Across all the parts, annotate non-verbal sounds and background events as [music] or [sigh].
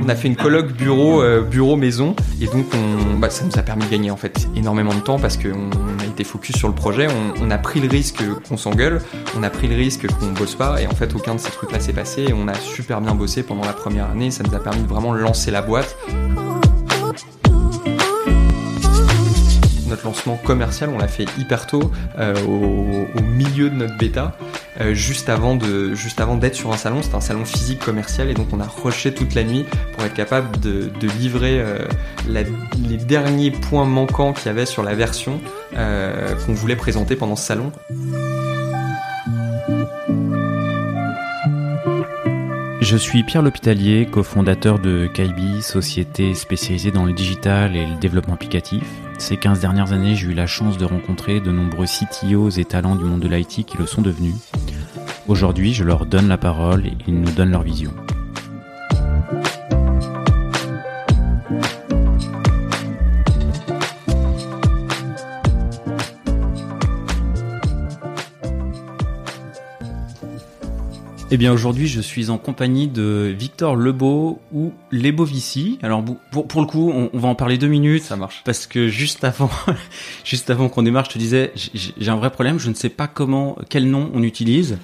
On a fait une colloque bureau euh, bureau maison et donc on, bah, ça nous a permis de gagner en fait énormément de temps parce qu'on a été focus sur le projet. On, on a pris le risque qu'on s'engueule, on a pris le risque qu'on bosse pas et en fait aucun de ces trucs là s'est passé. Et on a super bien bossé pendant la première année. Ça nous a permis de vraiment lancer la boîte. Lancement commercial, on l'a fait hyper tôt, euh, au, milieu de notre bêta. Euh, juste avant de juste avant d'être sur un salon. C'était un salon physique commercial et donc on a rushé toute la nuit pour être capable de, livrer euh, les derniers points manquants qu'il y avait sur la version qu'on voulait présenter pendant ce salon. Je suis Pierre L'Hôpitalier, cofondateur de Kaibi, société spécialisée dans le digital et le développement applicatif. Ces 15 dernières années, j'ai eu la chance de rencontrer de nombreux CTOs et talents du monde de l'IT qui le sont devenus. Aujourd'hui, je leur donne la parole et ils nous donnent leur vision. Eh bien aujourd'hui je suis en compagnie de Victor Lebeau ou Lebovici. Alors pour, pour le coup on, on, va en parler deux minutes. Ça marche. Parce que juste avant, [laughs] juste avant qu'on démarre, je te disais j'ai un vrai problème. Je ne sais pas comment, quel nom on utilise.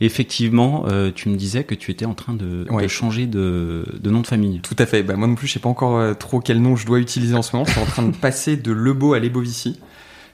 Effectivement, euh, tu me disais que tu étais en train de, Ouais. de changer de, de nom de famille. Tout à fait. Bah, moi non plus, je sais pas encore euh, trop quel nom je dois utiliser en ce moment. Je suis en train de passer de Lebeau à Lebovici.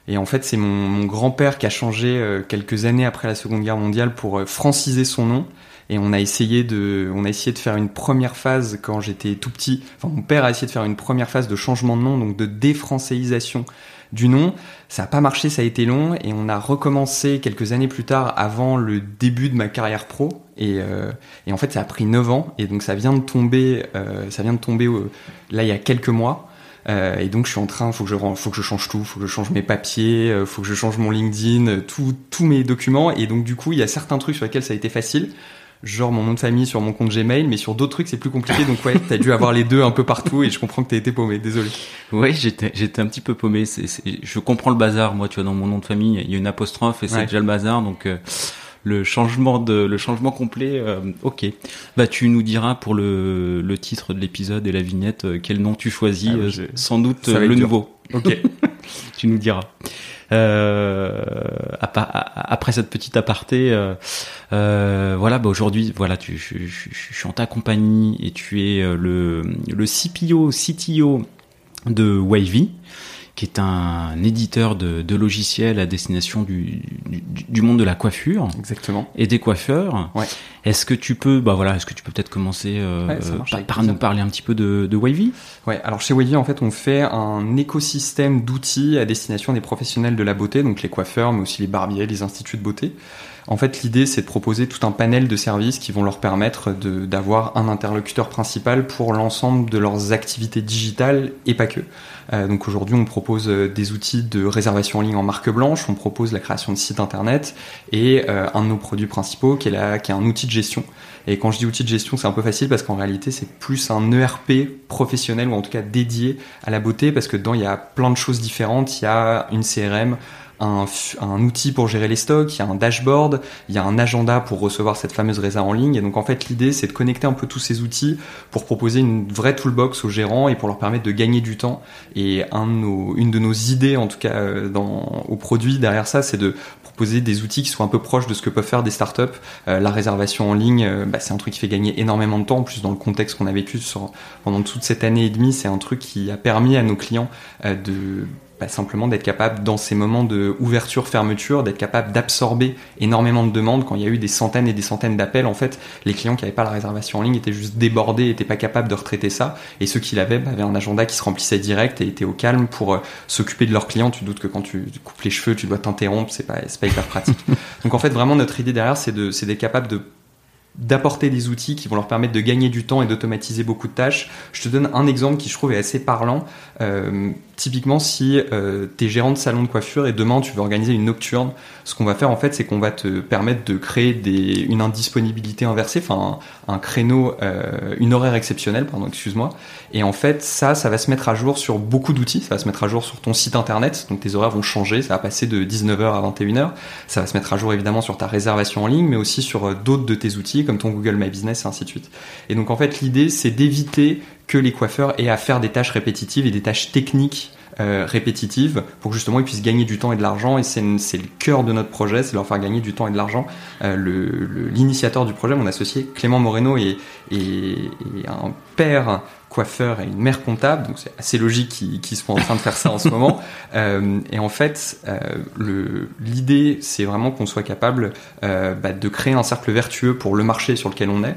Et en fait, c'est mon, mon grand-père qui a changé euh, quelques années après la Seconde Guerre mondiale pour euh, franciser son nom. Et on a essayé de, on a essayé de faire une première phase quand j'étais tout petit. Enfin, mon père a essayé de faire une première phase de changement de nom, donc de défrançaisation du nom. Ça n'a pas marché, ça a été long, et on a recommencé quelques années plus tard, avant le début de ma carrière pro. Et, euh, et en fait, ça a pris 9 ans, et donc ça vient de tomber, euh, ça vient de tomber euh, là il y a quelques mois. Euh, et donc je suis en train, faut que je faut que je change tout, faut que je change mes papiers, euh, faut que je change mon LinkedIn, euh, tout, tous mes documents. Et donc du coup, il y a certains trucs sur lesquels ça a été facile, genre mon nom de famille sur mon compte Gmail, mais sur d'autres trucs c'est plus compliqué. Donc ouais, t'as dû avoir les deux un peu partout, et je comprends que t'as été paumé. Désolé. Oui, j'étais, j'étais un petit peu paumé. C'est, c'est- je comprends le bazar. Moi, tu vois, dans mon nom de famille, il y a une apostrophe et c'est Ouais. déjà le bazar. Donc, euh, le changement de, le changement complet, euh, ok. Bah, tu nous diras pour le, le titre de l'épisode et la vignette euh, quel nom tu choisis. Ah, bah, euh, sans doute le dur. nouveau. Ok. [laughs] tu nous diras. Euh, après cette petite aparté, euh, euh, voilà, bah aujourd'hui, voilà, tu, je, je- je suis en ta compagnie et tu es le, le CPO, CTO de Wavy, qui est un éditeur de, de logiciels à destination du, du, du monde de la coiffure Exactement. et des coiffeurs. Ouais. Est-ce que tu peux, bah voilà, est-ce que tu peux peut-être commencer euh, Ouais, par, par nous parler un petit peu de, de Wavy? Ouais, alors chez Wavy, en fait, on fait un écosystème d'outils à destination des professionnels de la beauté, donc les coiffeurs, mais aussi les barbiers, les instituts de beauté. En fait, l'idée, c'est de proposer tout un panel de services qui vont leur permettre d'avoir un interlocuteur principal pour l'ensemble de leurs activités digitales et pas que. Euh, donc aujourd'hui, on propose euh, des outils de réservation en ligne en marque blanche, on propose la création de sites internet et euh, un de nos produits principaux qui est, qui est un outil de gestion. Et quand je dis outil de gestion, c'est un peu facile parce qu'en réalité, c'est plus un ERP professionnel ou en tout cas dédié à la beauté parce que dedans, il y a plein de choses différentes. Il y a une CRM, un, un outil pour gérer les stocks, il y a un dashboard, il y a un agenda pour recevoir cette fameuse résa en ligne. Et donc en fait, l'idée, c'est de connecter un peu tous ces outils pour proposer une vraie toolbox aux gérants et pour leur permettre de gagner du temps. Et un de nos, une de nos idées, en tout cas euh, dans, au produit derrière ça, c'est de proposer des outils qui soient un peu proches de ce que peuvent faire des startups. Euh, la réservation en ligne, euh, bah, c'est un truc qui fait gagner énormément de temps. En plus, dans le contexte qu'on a vécu sur, pendant toute cette année et demie, c'est un truc qui a permis à nos clients euh, de bah, simplement d'être capable, dans ces moments de ouverture-fermeture, d'être capable d'absorber énormément de demandes. Quand il y a eu des centaines et des centaines d'appels, en fait, les clients qui n'avaient pas la réservation en ligne étaient juste débordés, étaient pas capables de retraiter ça. Et ceux qui l'avaient bah, avaient un agenda qui se remplissait direct et étaient au calme pour euh, s'occuper de leurs clients. Tu doutes que quand tu coupes les cheveux, tu dois t'interrompre, c'est pas, c'est pas hyper pratique. [laughs] Donc en fait, vraiment, notre idée derrière, c'est de, c'est d'être capable de d'apporter des outils qui vont leur permettre de gagner du temps et d'automatiser beaucoup de tâches. Je te donne un exemple qui je trouve est assez parlant. Euh, typiquement, si euh, tu es gérant de salon de coiffure et demain tu veux organiser une nocturne, ce qu'on va faire en fait, c'est qu'on va te permettre de créer des, une indisponibilité inversée, enfin un, créneau, euh, une horaire exceptionnelle, pardon, excuse-moi. Et en fait, ça, ça va se mettre à jour sur beaucoup d'outils. Ça va se mettre à jour sur ton site internet, donc tes horaires vont changer. Ça va passer de 19h à 21h. Ça va se mettre à jour évidemment sur ta réservation en ligne, mais aussi sur euh, d'autres de tes outils comme ton Google My Business et ainsi de suite. Et donc en fait, l'idée, c'est d'éviter que les coiffeurs aient à faire des tâches répétitives et des tâches techniques euh, répétitives pour que justement ils puissent gagner du temps et de l'argent. Et c'est le cœur de notre projet c'est leur faire gagner du temps et de l'argent. Euh, l'initiateur du projet mon associé Clément Moreno est, est, est un père coiffeur et une mère comptable, donc c'est assez logique qu'ils soient en train de faire ça en ce moment. [laughs] Euh, et en fait, euh, l'idée, c'est vraiment qu'on soit capable euh, bah, de créer un cercle vertueux pour le marché sur lequel on est,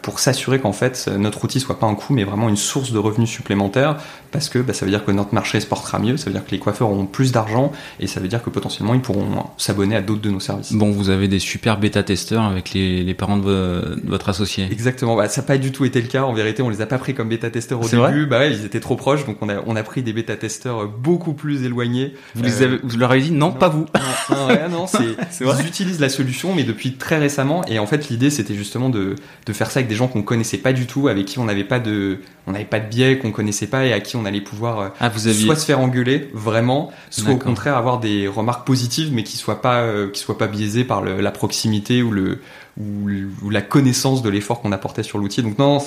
pour s'assurer qu'en fait notre outil soit pas un coût, mais vraiment une source de revenus supplémentaires, parce que bah, ça veut dire que notre marché se portera mieux, ça veut dire que les coiffeurs auront plus d'argent, et ça veut dire que potentiellement ils pourront s'abonner à d'autres de nos services. Bon, vous avez des super bêta-testeurs avec les, les parents de, votre associé. Exactement, bah, ça n'a pas du tout été le cas. En vérité, on les a pas pris comme bêta-testeurs au début. Bah ouais, ils étaient trop proches, donc on a, on a pris des bêta-testeurs beaucoup plus éloignés. Vous, les avez, vous leur avez dit non, pas vous. Non, non, non [laughs] c'est, ils utilisent la solution, mais depuis très récemment. Et en fait, l'idée, c'était justement de, de faire ça avec des gens qu'on connaissait pas du tout, avec qui on n'avait pas de, on n'avait pas de biais, qu'on connaissait pas et à qui on allait pouvoir euh, ah, vous aviez... soit se faire engueuler vraiment, soit au contraire avoir des remarques positives, mais qui soient pas, euh, qui soient pas biaisées par le, la proximité ou le, ou, la connaissance de l'effort qu'on apportait sur l'outil. Donc non,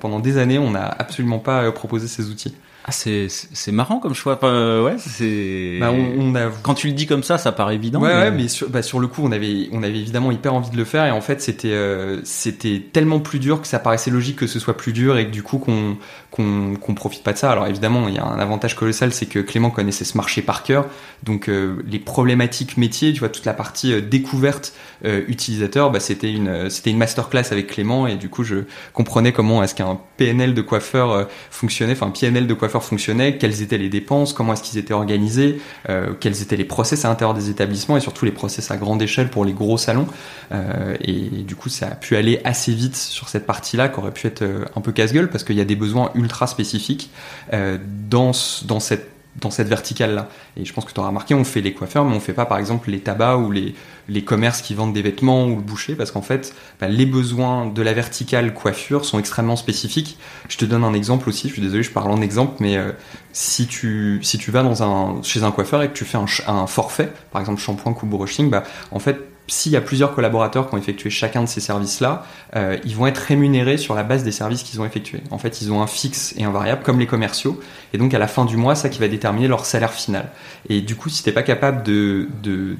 pendant des années, on n'a absolument pas euh, proposé ces outils. Ah, c'est marrant comme choix. Enfin, ouais, c'est. Bah, on, a... Quand tu le dis comme ça, ça paraît évident. Ouais, mais, ouais, mais sur, bah, sur le coup, on avait on avait évidemment hyper envie de le faire et en fait, c'était euh, c'était tellement plus dur que ça paraissait logique que ce soit plus dur et que du coup qu'on qu'on profite pas de ça. Alors évidemment, il y a un avantage colossal, c'est que Clément connaissait ce marché par cœur, donc euh, les problématiques métiers, tu vois, toute la partie euh, découverte utilisateur, bah, c'était une c'était une masterclass avec Clément et du coup, je comprenais comment est-ce qu'un PNL de coiffeur fonctionnait, enfin un PNL de coiffeur fonctionnait, quelles étaient les dépenses, comment est-ce qu'ils étaient organisés, euh, quels étaient les process à l'intérieur des établissements et surtout les process à grande échelle pour les gros salons. Euh, et du coup, ça a pu aller assez vite sur cette partie-là, qui aurait pu être euh, un peu casse-gueule parce qu'il y a des besoins ultra spécifiques dans, dans cette dans cette verticale-là. Et je pense que tu auras remarqué, on fait les coiffeurs, mais on fait pas par exemple les tabacs ou les, les commerces qui vendent des vêtements ou le boucher, parce qu'en fait, bah, les besoins de la verticale coiffure sont extrêmement spécifiques. Je te donne un exemple aussi, je suis désolé, je parle en exemple, mais euh, si, tu, vas chez un coiffeur et que tu fais un, un forfait, par exemple shampoing, coupe brushing, bah, en fait, s'il y a plusieurs collaborateurs qui ont effectué chacun de ces services-là, euh, ils vont être rémunérés sur la base des services qu'ils ont effectués. En fait, ils ont un fixe et un variable comme les commerciaux, et donc à la fin du mois, ça qui va déterminer leur salaire final. Et du coup, si t'es pas capable de,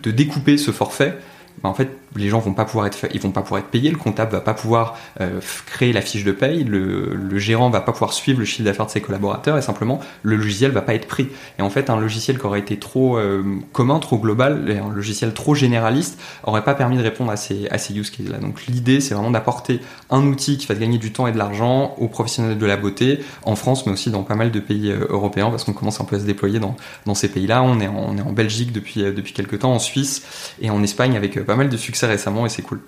découper ce forfait, bah, en fait, les gens vont pas pouvoir être, ils vont pas pouvoir être payés, le comptable va pas pouvoir euh, créer la fiche de paye, le, le, gérant va pas pouvoir suivre le chiffre d'affaires de ses collaborateurs et simplement le logiciel va pas être pris. Et en fait, un logiciel qui aurait été trop euh, commun, trop global, un logiciel trop généraliste aurait pas permis de répondre à ces, à ces use cases-là. Donc l'idée, c'est vraiment d'apporter un outil qui va gagner du temps et de l'argent aux professionnels de la beauté en France, mais aussi dans pas mal de pays euh, européens parce qu'on commence un peu à se déployer dans, ces pays-là. On est en, on est en Belgique depuis, depuis quelques temps, en Suisse et en Espagne avec pas mal de succès récemment et c'est cool.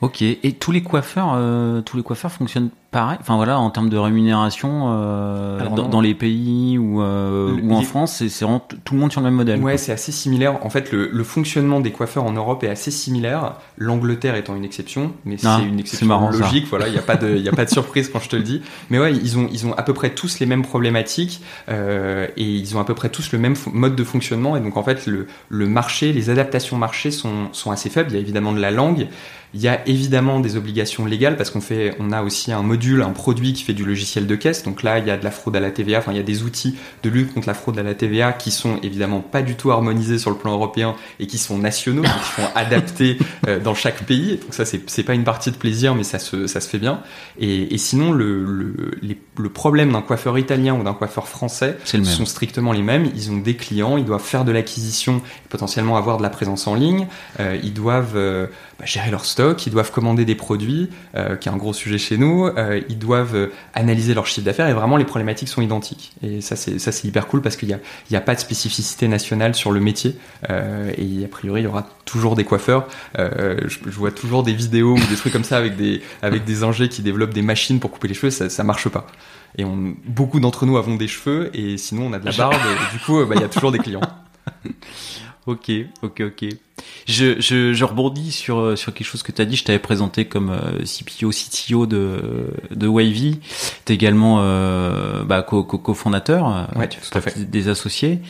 Ok. Et tous les coiffeurs, euh, tous les coiffeurs fonctionnent pareil. Enfin voilà, en termes de rémunération, euh, dans, les pays ou, euh, ou en France, c'est vraiment tout le monde sur le même modèle. Ouais, c'est assez similaire. En fait, le, fonctionnement des coiffeurs en Europe est assez similaire. L'Angleterre étant une exception, mais ah, c'est une exception logique. Voilà, il n'y a pas de, il a pas de surprise quand je te le dis. Mais ouais, ils ont, ils ont à peu près tous les mêmes problématiques et ils ont à peu près tous le même mode de fonctionnement. Et donc en fait, le, le marché, les adaptations marché sont, sont assez faibles. Il y a évidemment de la langue. Il y a évidemment des obligations légales parce qu'on fait, on a aussi un module, un produit qui fait du logiciel de caisse. Donc là, il y a de la fraude à la TVA. Enfin, il y a des outils de lutte contre la fraude à la TVA qui sont évidemment pas du tout harmonisés sur le plan européen et qui sont nationaux, qui sont [laughs] adaptés euh, dans chaque pays. Donc ça, c'est pas une partie de plaisir, mais ça se, ça se fait bien. Et, et sinon, le, le, le problème d'un coiffeur italien ou d'un coiffeur français sont strictement les mêmes. Ils ont des clients, ils doivent faire de l'acquisition, potentiellement avoir de la présence en ligne. Euh, ils doivent euh, bah, gérer leur stock, ils doivent commander des produits, qui est un gros sujet chez nous, ils doivent analyser leur chiffre d'affaires et vraiment les problématiques sont identiques. Et ça c'est ça c'est hyper cool parce qu'il y a il y a pas de spécificité nationale sur le métier et a priori il y aura toujours des coiffeurs. Je, je, vois toujours des vidéos ou des trucs comme ça avec des avec des ingés qui développent des machines pour couper les cheveux, ça ça marche pas. Et on, beaucoup d'entre nous avons des cheveux et sinon on a de la barbe et du coup bah, il y a toujours des clients. [laughs] ok, ok, ok. Je, je, je, rebondis sur, euh, sur quelque chose que tu as dit. Je t'avais présenté comme euh, CPO, CTO de, de Wavy. Tu es également euh, bah, co-fondateur ouais, tout à fait. des associés.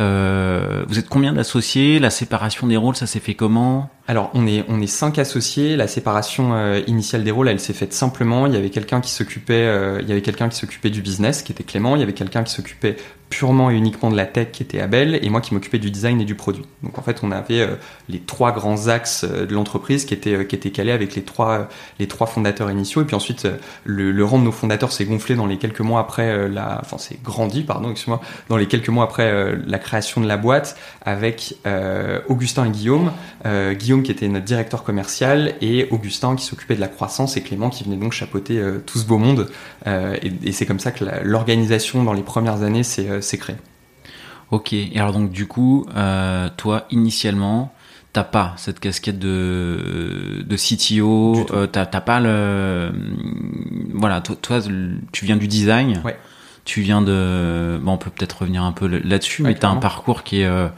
Euh, vous êtes combien d'associés? La séparation des rôles, ça s'est fait comment? Alors, on est on est cinq associés. La séparation euh, initiale des rôles, elle s'est faite simplement. Il y avait quelqu'un qui s'occupait, euh, il y avait quelqu'un qui s'occupait du business, qui était Clément. Il y avait quelqu'un qui s'occupait purement et uniquement de la tech, qui était Abel, et moi qui m'occupais du design et du produit. Donc en fait, on avait les trois grands axes de l'entreprise qui étaient qui étaient calés avec les trois les trois fondateurs initiaux. Et puis ensuite, le, rang de nos fondateurs s'est gonflé dans les quelques mois après la, enfin c'est grandi, pardon, excuse-moi, dans les quelques mois après la création de la boîte avec euh, Augustin et Guillaume. Euh, Guillaume qui était notre directeur commercial et Augustin qui s'occupait de la croissance et Clément qui venait donc chapeauter euh, tout ce beau monde. et, c'est comme ça que l'organisation dans les premières années s'est créée. Ok, et alors donc du coup, toi initialement, t'as pas cette casquette de, de CTO, t'as pas le... Voilà, toi, toi, tu viens du design. Ouais tu viens de, bon, on peut peut-être revenir un peu là-dessus, mais tu as un parcours qui est euh,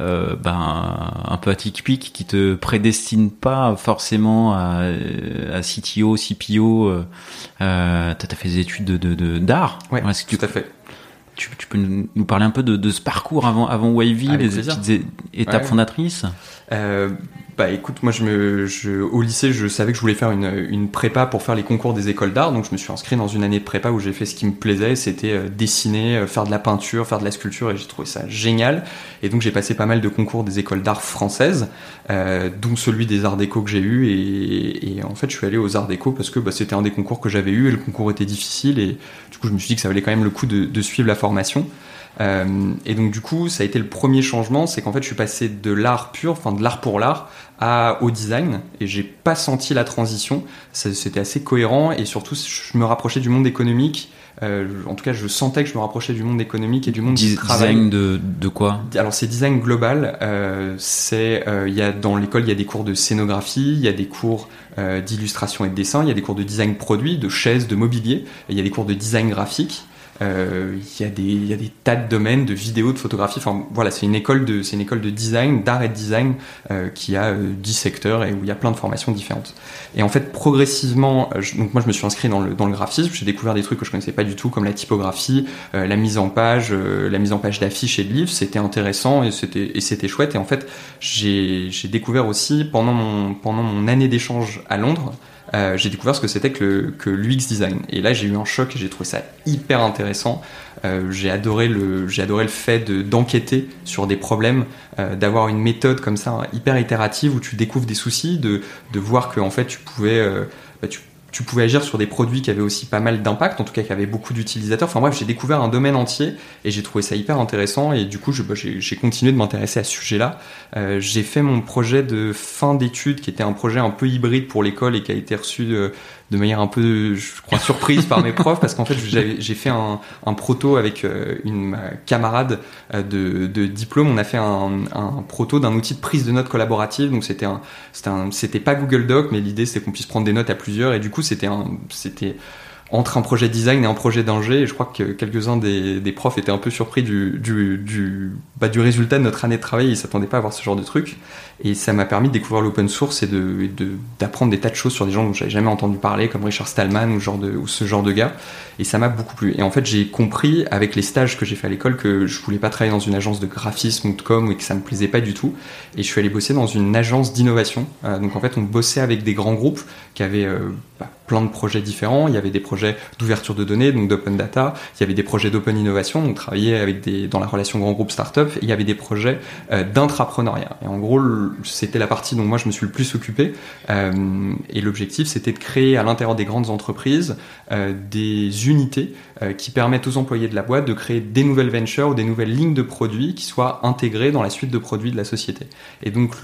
euh, ben, un peu atypique, qui te prédestine pas forcément à, à CTO, CPO. Euh, euh tu as fait des études de d'art. De, ouais, tout à fait. Tu, tu, peux nous parler un peu de, de ce parcours avant, avant Wavy, les petites étapes fondatrices euh, bah écoute, moi je me, je, au lycée, je savais que je voulais faire une, une prépa pour faire les concours des écoles d'art, donc je me suis inscrit dans une année de prépa où j'ai fait ce qui me plaisait, c'était euh, dessiner, euh, faire de la peinture, faire de la sculpture, et j'ai trouvé ça génial. Et donc j'ai passé pas mal de concours des écoles d'art françaises, euh, dont celui des arts déco que j'ai eu, et, et, en fait je suis allé aux arts déco parce que bah, c'était un des concours que j'avais eu, et le concours était difficile, et du coup je me suis dit que ça valait quand même le coup de, de suivre la formation. Euh, et donc du coup, ça a été le premier changement, c'est qu'en fait, je suis passé de l'art pur, enfin de l'art pour l'art, à au design, et j'ai pas senti la transition. C'était assez cohérent, et surtout, je me rapprochais du monde économique. Euh, en tout cas, je sentais que je me rapprochais du monde économique et du monde du travail. Design de, de quoi? Alors c'est design global. Euh, c'est il y a dans l'école il y a des cours de scénographie, il y a des cours d'illustration et de dessin, il y a des cours de design produit, de chaises, de mobilier, il y a des cours de design graphique. Euh, il y, a des, y a des tas de domaines de vidéo, de photographie. Enfin voilà, c'est une école de, c'est une école de design, d'art et de design euh, qui a euh, 10 secteurs et où il y a plein de formations différentes. Et en fait, progressivement, euh, donc moi je me suis inscrit dans le, dans le graphisme. J'ai découvert des trucs que je connaissais pas du tout, comme la typographie, euh, la mise en page, la mise en page d'affiches et de livres. C'était intéressant et c'était et c'était chouette. Et en fait, j'ai j'ai découvert aussi pendant mon pendant mon année d'échange à Londres. Euh, j'ai découvert ce que c'était que, l'UX design. Et là, j'ai eu un choc et j'ai trouvé ça hyper intéressant. Euh, j'ai adoré le, adoré le fait de, d'enquêter sur des problèmes, euh, d'avoir une méthode comme ça hyper itérative où tu découvres des soucis, de, de voir que en fait tu pouvais, bah, tu pouvais agir sur des produits qui avaient aussi pas mal d'impact, en tout cas qui avaient beaucoup d'utilisateurs. Enfin bref, j'ai découvert un domaine entier et j'ai trouvé ça hyper intéressant et du coup bah, j'ai continué de m'intéresser à ce sujet-là. Euh, j'ai fait mon projet de fin d'études qui était un projet un peu hybride pour l'école et qui a été reçu de, de manière un peu, je crois, surprise par mes profs parce qu'en fait j'ai fait un, proto avec euh, une camarade euh, de, diplôme. On a fait un, proto d'un outil de prise de notes collaborative. Donc c'était un, c'était pas Google Doc, mais l'idée c'est qu'on puisse prendre des notes à plusieurs et du coup c'était c'était entre un projet design et un projet d'ingé. Et je crois que quelques-uns des, des, profs étaient un peu surpris du, du, du, bah, du résultat de notre année de travail. Ils s'attendaient pas à voir ce genre de truc. Et ça m'a permis de découvrir l'open source et d'apprendre des tas de choses sur des gens dont j'avais jamais entendu parler, comme Richard Stallman ou, ce genre de gars. Et ça m'a beaucoup plu. Et en fait, j'ai compris avec les stages que j'ai fait à l'école que je voulais pas travailler dans une agence de graphisme ou de com et que ça me plaisait pas du tout. Et je suis allé bosser dans une agence d'innovation. Euh, donc en fait, on bossait avec des grands groupes qui avaient euh, bah, plein de projets différents. Il y avait des projets d'ouverture de données, donc d'open data. Il y avait des projets d'open innovation, donc travailler avec des dans la relation grand groupe startup. Il y avait des projets euh, d'intrapreneuriat. Et en gros, c'était la partie dont moi je me suis le plus occupé. Euh, et l'objectif, c'était de créer à l'intérieur des grandes entreprises euh, des unités euh, qui permettent aux employés de la boîte de créer des nouvelles ventures ou des nouvelles lignes de produits qui soient intégrées dans la suite de produits de la société. Et donc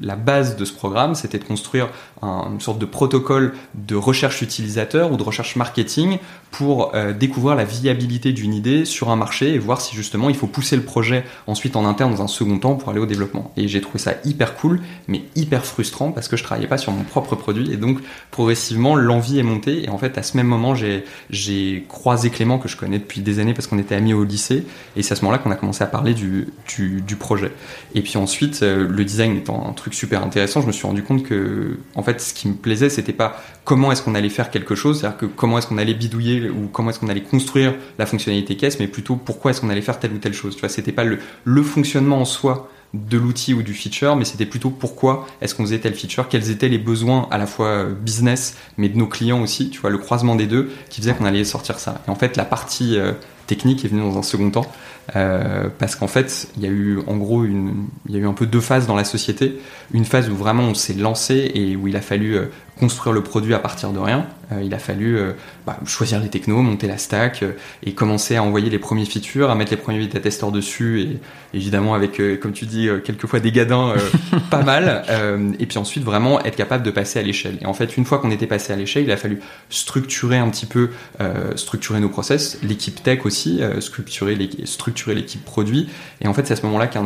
la base de ce programme, c'était de construire un, une sorte de protocole de recherche utilisateur ou de recherche marketing pour découvrir la viabilité d'une idée sur un marché et voir si justement il faut pousser le projet ensuite en interne dans un second temps pour aller au développement. Et j'ai trouvé ça hyper cool, mais hyper frustrant parce que je travaillais pas sur mon propre produit et donc progressivement l'envie est montée et en fait à ce même moment j'ai croisé Clément que je connais depuis des années parce qu'on était amis au lycée et c'est à ce moment-là qu'on a commencé à parler du, du, du projet. Et puis ensuite euh, le design étant un truc super intéressant, je me suis rendu compte que en fait ce qui me plaisait c'était pas comment est-ce qu'on allait faire quelque chose, c'est-à-dire que comment est-ce qu'on allait bidouiller ou comment est-ce qu'on allait construire la fonctionnalité caisse, mais plutôt pourquoi est-ce qu'on allait faire telle ou telle chose. Tu vois, c'était pas le, fonctionnement en soi de l'outil ou du feature, mais c'était plutôt pourquoi est-ce qu'on faisait tel feature, quels étaient les besoins à la fois euh, business, mais de nos clients aussi, tu vois, le croisement des deux qui faisait qu'on allait sortir ça. Et en fait, la partie euh, technique est venue dans un second temps, euh, parce qu'en fait, il y a eu en gros une, il y a eu un peu deux phases dans la société. Une phase où vraiment on s'est lancé et où il a fallu euh, construire le produit à partir de rien. Euh, il a fallu bah, choisir les technos, monter la stack et commencer à envoyer les premiers features, à mettre les premiers bêta testeurs dessus et évidemment avec, comme tu dis, quelquefois des gadins [laughs] pas mal. Et puis ensuite vraiment être capable de passer à l'échelle. Et en fait, une fois qu'on était passé à l'échelle, il a fallu structurer un petit peu, structurer nos process, l'équipe tech aussi, structurer les- l'équipe produit. Et en fait, c'est à ce moment-là qu'un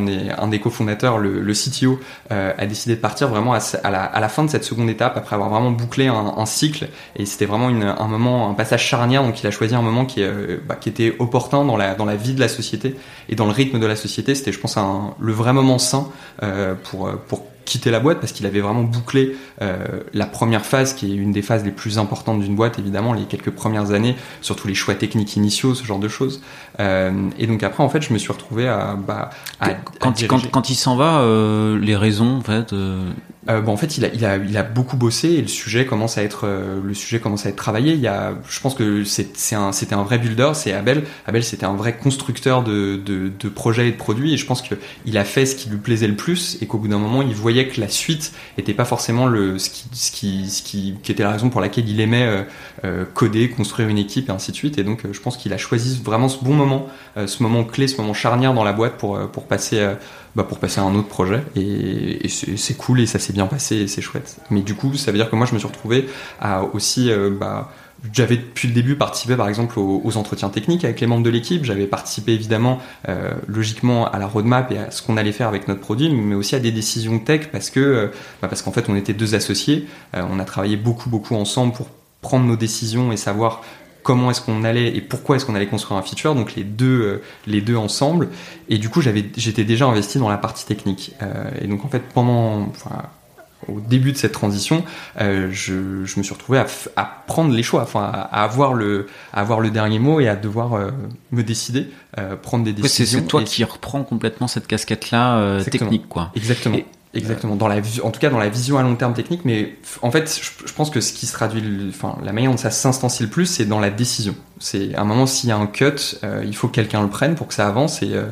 des, cofondateurs, le, CTO, euh, a décidé de partir vraiment à, la, fin de cette seconde étape, après avoir vraiment bouclé un, cycle. Et c'était vraiment un moment, un passage charnière. Donc il a choisi un moment qui, euh, bah, était opportun dans la, vie de la société et dans le rythme de la société. C'était, je pense, le vrai moment sain euh, pour, pour quitter la boîte parce qu'il avait vraiment bouclé euh, la première phase qui est une des phases les plus importantes d'une boîte évidemment les quelques premières années surtout les choix techniques initiaux ce genre de choses Euh, et donc après en fait je me suis retrouvé à, bah, à, quand, quand, quand il s'en va, euh, les raisons, en fait. bon, en fait, il a, il a, il a beaucoup bossé et le sujet commence à être, le sujet commence à être travaillé. Il y a, je pense que c'est un, c'était un vrai builder. C'est Abel. Abel, c'était un vrai constructeur de, de, de projets et de produits. Et je pense que il a fait ce qui lui plaisait le plus et qu'au bout d'un moment, il voyait que la suite était pas forcément le, ce qui, était la raison pour laquelle il aimait euh, euh, coder, construire une équipe et ainsi de suite. Et donc, euh, je pense qu'il a choisi vraiment ce bon moment, ce moment clé, ce moment charnière dans la boîte pour, pour passer. bah, pour passer à un autre projet et, c'est cool et ça s'est bien passé et c'est chouette. Mais du coup, ça veut dire que moi je me suis retrouvé à aussi bah, j'avais depuis le début participé par exemple aux, entretiens techniques avec les membres de l'équipe, j'avais participé évidemment euh, logiquement à la roadmap et à ce qu'on allait faire avec notre produit, mais aussi à des décisions tech parce que euh, bah, parce qu'en fait on était deux associés, euh, on a travaillé beaucoup beaucoup ensemble pour prendre nos décisions et savoir comment est-ce qu'on allait et pourquoi est-ce qu'on allait construire un feature, donc les deux, les deux ensemble. Et du coup, j'avais, j'étais déjà investi dans la partie technique. Et donc en fait, pendant, au début de cette transition, euh, je, je me suis retrouvé à, à prendre les choix, enfin, à, à avoir le, à avoir le dernier mot et à devoir euh, me décider, euh, prendre des décisions. c'est toi Et- qui reprends complètement cette casquette-là euh, technique, quoi. Exactement. Et- Exactement. Dans la, en tout cas, dans la vision à long terme technique, mais en fait, je, je pense que ce qui se traduit, enfin, la manière dont ça s'instancie le plus, c'est dans la décision. C'est à un moment, s'il y a un cut, euh, il faut que quelqu'un le prenne pour que ça avance et, euh,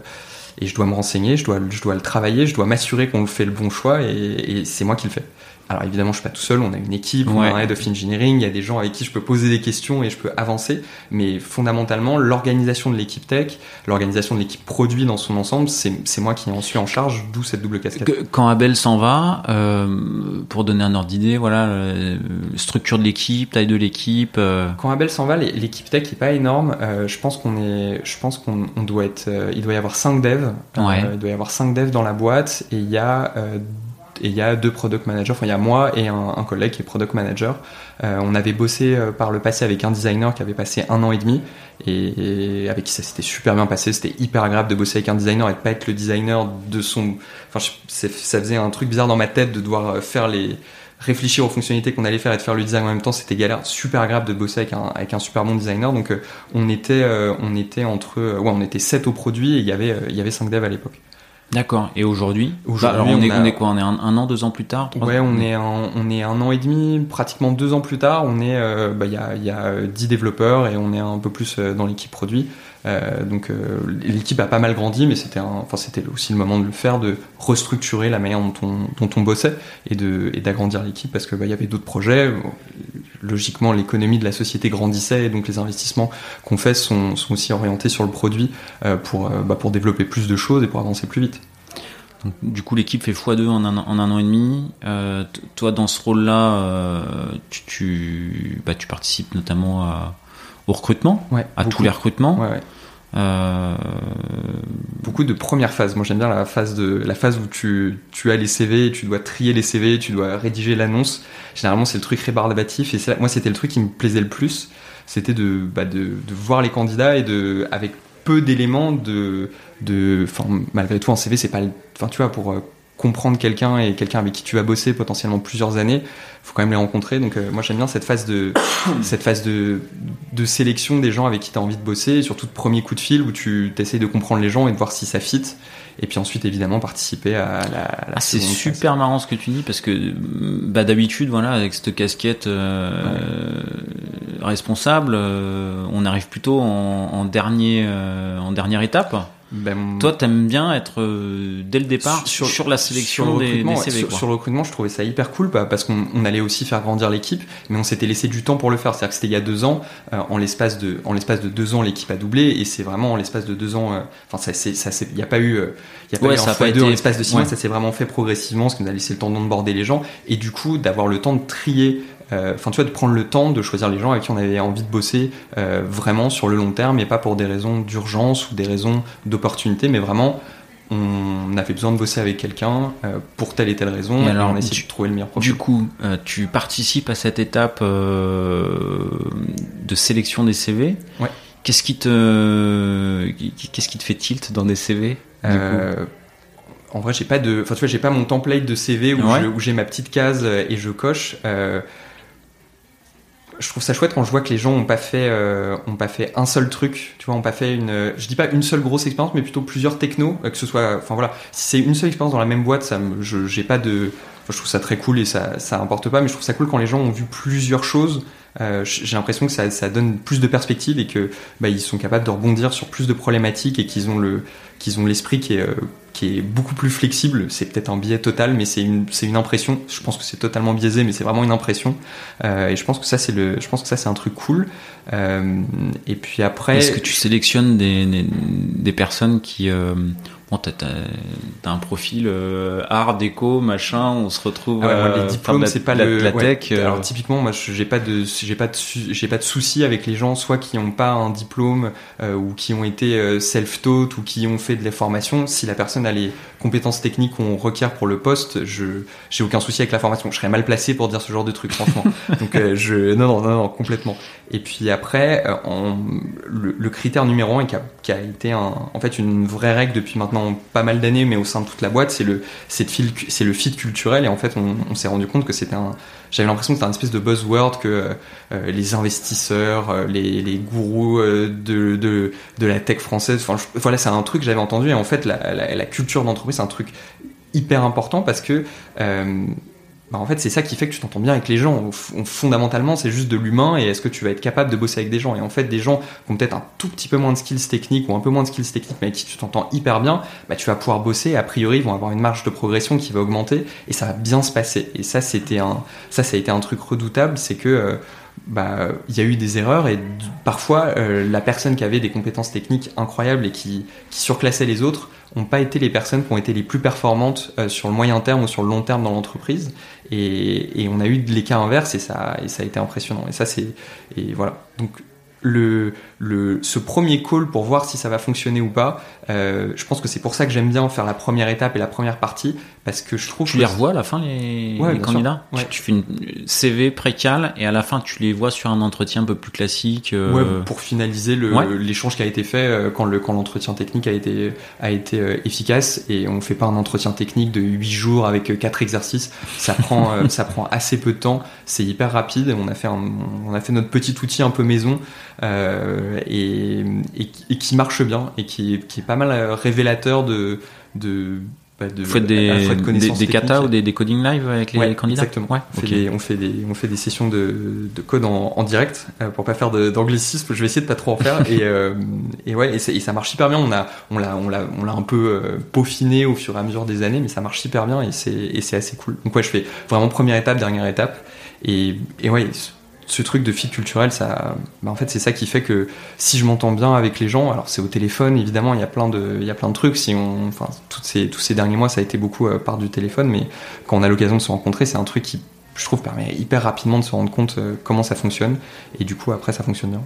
et je dois me renseigner, je dois, le- travailler, je dois m'assurer qu'on fait le bon choix et c'est moi qui le fais. Alors évidemment, je suis pas tout seul, on a une équipe, on a un head of engineering, il y a des gens avec qui je peux poser des questions et je peux avancer, mais fondamentalement, l'organisation de l'équipe tech, l'organisation de l'équipe produit dans son ensemble, c'est moi qui en suis en charge, d'où cette double casquette. Que- Quand Abel s'en va, euh, pour donner un ordre d'idée, voilà, euh, structure de l'équipe, taille de l'équipe. euh, Quand Abel s'en va, l'é- l'équipe tech est pas énorme. Je pense qu'on est, je pense qu'on on doit être, il doit y avoir 5 devs. Ouais. il doit y avoir 5 devs dans la boîte et il y a et il y a deux product managers. Enfin, il y a moi et un, collègue qui est product manager. Euh, on avait bossé euh, par le passé avec un designer qui avait passé un an et demi et, avec qui ça s'était super bien passé. C'était hyper agréable de bosser avec un designer et de pas être le designer de son. Enfin, ça faisait un truc bizarre dans ma tête de devoir euh, faire les réfléchir aux fonctionnalités qu'on allait faire et de faire le design en même temps, c'était galère. Super agréable de bosser avec un, avec un super bon designer. Donc, on était, on était entre, ouais, on était 7 au produit et il y avait, il y avait 5 devs à l'époque. D'accord. Et aujourd'hui Aujourd'hui, Bah, on, on est, a- on est quoi On est un, un an, deux ans plus tard Ouais, ans on est un, on est un an et demi, pratiquement deux ans plus tard. On est, euh, bah, il y a, il y a euh, 10 développeurs et on est un peu plus euh, dans l'équipe produit. Euh, donc, euh, l'équipe a pas mal grandi, mais c'était, enfin, c'était aussi le moment de le faire, de restructurer la manière dont on, bossait et de, d'agrandir l'équipe parce que bah, il y avait d'autres projets. Logiquement, l'économie de la société grandissait et donc les investissements qu'on fait sont, aussi orientés sur le produit euh, pour, bah, pour développer plus de choses et pour avancer plus vite. Donc, du coup, l'équipe fait x2 en un, en un an et demi. Toi, dans ce rôle-là, tu, bah, tu, participes notamment à, au recrutement, ouais, à tous les recrutements. Ouais, ouais. Euh... Beaucoup de première phase. Moi, j'aime bien la phase de la phase où tu, tu as les CV, tu dois trier les CV, tu dois rédiger l'annonce. Généralement, c'est le truc rébarbatif. Et moi, c'était le truc qui me plaisait le plus. C'était de, bah, de, de voir les candidats et de, avec peu d'éléments de, de, enfin, malgré tout, un CV, c'est pas, enfin, tu vois, pour comprendre quelqu'un et quelqu'un avec qui tu vas bosser potentiellement plusieurs années, faut quand même les rencontrer. Donc euh, moi j'aime bien cette phase de [coughs] cette phase de, de sélection des gens avec qui tu as envie de bosser, et surtout de premier coup de fil où tu essayes de comprendre les gens et de voir si ça fit. Et puis ensuite évidemment participer à la. la ah, c'est super marrant ce que tu dis parce que bah d'habitude voilà avec cette casquette euh, ouais. responsable, euh, on arrive plutôt en, en dernier en dernière étape. Ben, Toi, t'aimes bien être euh, dès le départ sur, sur la sélection sur des, des, CV. Sur, sur, le recrutement, je trouvais ça hyper cool bah, parce qu'on allait aussi faire grandir l'équipe, mais on s'était laissé du temps pour le faire. C'est-à-dire que c'était il y a deux ans, euh, en l'espace de en l'espace de deux ans, l'équipe a doublé et c'est vraiment en l'espace de deux ans. Enfin, ça c'est ça il n'y a pas eu il y a pas ouais, eu ça un fois été... deux en l'espace de six mois. Ça s'est vraiment fait progressivement, ce qui nous a laissé le temps d'onboarder les gens et du coup d'avoir le temps de trier enfin tu vois de prendre le temps de choisir les gens avec qui on avait envie de bosser euh, vraiment sur le long terme et pas pour des raisons d'urgence ou des raisons d'opportunité mais vraiment on avait besoin de bosser avec quelqu'un euh, pour telle et telle raison et, alors, on a essayé tu, de trouver le meilleur profil du coup euh, tu participes à cette étape de sélection des CV ouais. qu'est-ce qui te qu'est-ce qui te fait tilt dans des CV en vrai j'ai pas de enfin tu vois j'ai pas mon template de CV où ouais. j'ai ma petite case et je coche je trouve ça chouette quand je vois que les gens ont pas fait euh, ont pas fait un seul truc tu vois ont pas fait une je dis pas une seule grosse expérience mais plutôt plusieurs technos que ce soit enfin voilà. Si c'est une seule expérience dans la même boîte ça je j'ai pas de je trouve ça très cool et ça ça importe pas mais je trouve ça cool quand les gens ont vu plusieurs choses euh, j'ai l'impression que ça, donne plus de perspectives et que bah, ils sont capables de rebondir sur plus de problématiques et qu'ils ont le qu'ils ont l'esprit qui est euh, qui est beaucoup plus flexible. C'est peut-être un biais total, mais c'est une c'est une impression. Je pense que c'est totalement biaisé, mais c'est vraiment une impression. Euh, et je pense que ça c'est le je pense que ça c'est un truc cool. Et puis après, est-ce que tu sélectionnes des des, personnes qui Bon, t'as, t'as un profil euh, art, déco, machin. On se retrouve. Ah ouais, moi, les diplômes, la, c'est pas la, le la tech. Ouais. euh... Alors typiquement, moi, j'ai pas de, j'ai pas de, j'ai pas de souci avec les gens, soit qui ont pas un diplôme euh, ou qui ont été euh, self-taught ou qui ont fait de la formation. Si la personne a les compétences techniques qu'on requiert pour le poste, je, j'ai aucun souci avec la formation. Je serais mal placé pour dire ce genre de truc, franchement. [laughs] Donc euh, je, non, non, non, non, complètement. Et puis après, on, le, le, critère numéro un qui a, qui a été un, en fait une vraie règle depuis maintenant pas mal d'années, mais au sein de toute la boîte, c'est le, c'est le fit culturel. Et en fait, on, s'est rendu compte que c'était un, j'avais l'impression que c'était un espèce de buzzword que euh, les investisseurs, euh, les, gourous euh, de, de, de la tech française, enfin, voilà, c'est un truc que j'avais entendu. Et en fait, la, la culture d'entreprise, c'est un truc hyper important parce que bah en fait, c'est ça qui fait que tu t'entends bien avec les gens. Fondamentalement, c'est juste de l'humain et est-ce que tu vas être capable de bosser avec des gens? Et en fait, des gens qui ont peut-être un tout petit peu moins de skills techniques ou un peu moins de skills techniques, mais avec qui tu t'entends hyper bien, bah, tu vas pouvoir bosser. A priori, ils vont avoir une marge de progression qui va augmenter et ça va bien se passer. Et ça, c'était un, ça, ça a été un truc redoutable, c'est que euh, bah, il y a eu des erreurs et parfois euh, la personne qui avait des compétences techniques incroyables et qui, qui surclassait les autres n'ont pas été les personnes qui ont été les plus performantes euh, sur le moyen terme ou sur le long terme dans l'entreprise. Et, on a eu les cas inverses et ça, et ça a été impressionnant. Et ça, c'est. Et voilà. Donc, le, le, ce premier call pour voir si ça va fonctionner ou pas, euh, je pense que c'est pour ça que j'aime bien faire la première étape et la première partie, parce que je trouve tu que les revois à la fin les, ouais, les candidats? Ouais. tu, tu, fais une CV précal et à la fin tu les vois sur un entretien un peu plus classique euh... ouais, pour finaliser l'échange qui a été fait euh, quand le quand l'entretien technique a été a été euh, efficace. Et on fait pas un entretien technique de 8 jours avec quatre exercices. Ça prend euh, ça prend assez peu de temps. C'est hyper rapide. On a fait un, on a fait notre petit outil un peu maison et, et, et, qui marche bien et qui est, qui est pas mal révélateur de de de, Vous faites des, de des, des katas ou des, des, coding live avec les ouais, candidats Exactement. Ouais, on, okay. fait des, on, fait des, on fait des sessions de, de code en, en direct euh, pour pas faire d'anglicisme. Je vais essayer de pas trop en faire. [laughs] et, euh, et ouais, et, et, ça marche hyper bien. On on l'a, on l'a, on l'a un peu euh, peaufiné au fur et à mesure des années, mais ça marche hyper bien et c'est, et c'est assez cool. Donc ouais, je fais vraiment première étape, dernière étape. Et, et ouais, ce truc de fit culturel, ça, bah, en fait, c'est ça qui fait que si je m'entends bien avec les gens, alors c'est au téléphone, évidemment, il y a plein de, il trucs. Si on, enfin, tous ces derniers mois, ça a été beaucoup euh, par du téléphone, mais quand on a l'occasion de se rencontrer, c'est un truc qui, je trouve, permet hyper rapidement de se rendre compte euh, comment ça fonctionne, et du coup, après, ça fonctionne bien.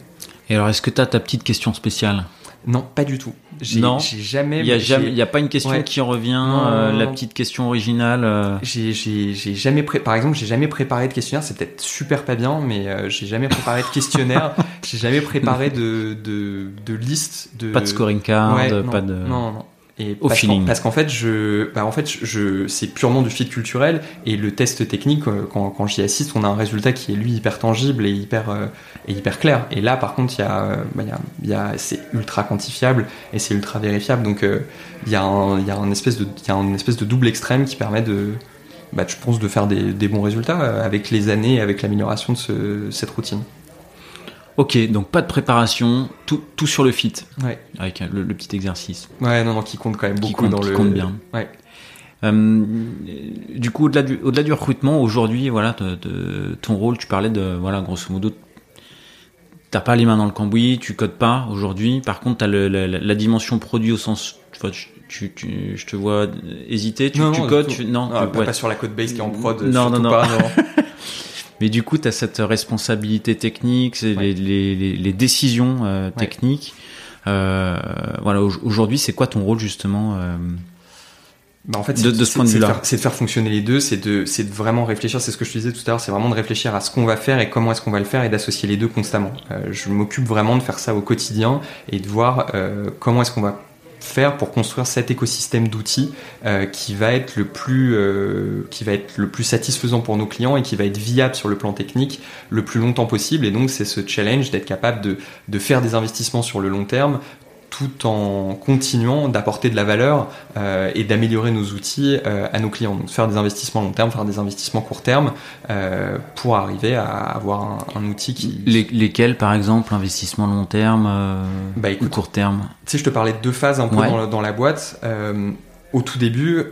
Et alors, est-ce que tu as ta petite question spéciale? Non, pas du tout. J'ai, Non. j'ai jamais. Il y a pas une question Ouais. qui revient, Non, euh, non, la non. petite question originale. euh, J'ai, j'ai, j'ai jamais pré... par exemple j'ai jamais préparé de questionnaire c'est peut-être super pas bien mais euh, j'ai jamais préparé de questionnaire [laughs] j'ai jamais préparé de de, de liste de Pas de scoring card, Ouais, pas de. non non et Au parce qu'en- feeling. parce qu'en fait je bah en fait je, je- c'est purement du fit culturel et le test technique euh, quand, quand j'y assiste on a un résultat qui est lui hyper tangible et hyper euh, et hyper clair. Et là par contre il y a bah, il y a, il y a c'est ultra quantifiable et c'est ultra vérifiable. Donc euh, il y a un il y a un espèce de il y a une espèce de double extrême qui permet de bah, je pense de faire des, des bons résultats avec les années avec l'amélioration de ce- cette routine Ok, donc pas de préparation, tout, tout sur le fit, ouais avec euh, le, le petit exercice. ouais non non qui compte quand même Qui beaucoup compte- dans qui le compte bien. ouais Euh, du coup, au-delà du, recrutement, aujourd'hui, voilà, de, de ton rôle, tu parlais de, voilà, grosso modo, t'as pas les mains dans le cambouis, tu codes pas aujourd'hui. Par contre, t'as le, la, la- dimension produit au sens, tu vois, tu, tu, je te vois hésiter, tu, Non, tu non, codes, tu- non, Ah, pas, ouais. pas sur la code base qui est en prod Non, non, non. pas, [laughs] non. Mais du coup, tu as cette responsabilité technique, c'est Ouais. les, les, les, les décisions euh, Ouais. techniques. Euh, voilà, au- aujourd'hui, c'est quoi ton rôle justement euh, Bah, en fait, De- c'est- de ce point de vue-là. faire- C'est de faire fonctionner les deux, c'est de, de vraiment réfléchir, c'est ce que je te disais tout à l'heure, c'est vraiment de réfléchir à ce qu'on va faire et comment est-ce qu'on va le faire et d'associer les deux constamment. Je m'occupe vraiment de faire ça au quotidien et de voir comment est-ce qu'on va faire pour construire cet écosystème d'outils euh, qui va être le plus euh, qui va être le plus satisfaisant pour nos clients et qui va être viable sur le plan technique le plus longtemps possible. Et donc c'est ce challenge d'être capable de faire des investissements sur le long terme tout en continuant d'apporter de la valeur euh, et d'améliorer nos outils euh, à nos clients. Donc faire des investissements long terme, faire des investissements court terme euh, pour arriver à avoir un, un outil qui... les, Lesquels, par exemple, investissement long terme Bah ou écoute, court terme? tu sais, je te parlais de deux phases un peu Ouais. dans, la- dans la boîte. Au tout début,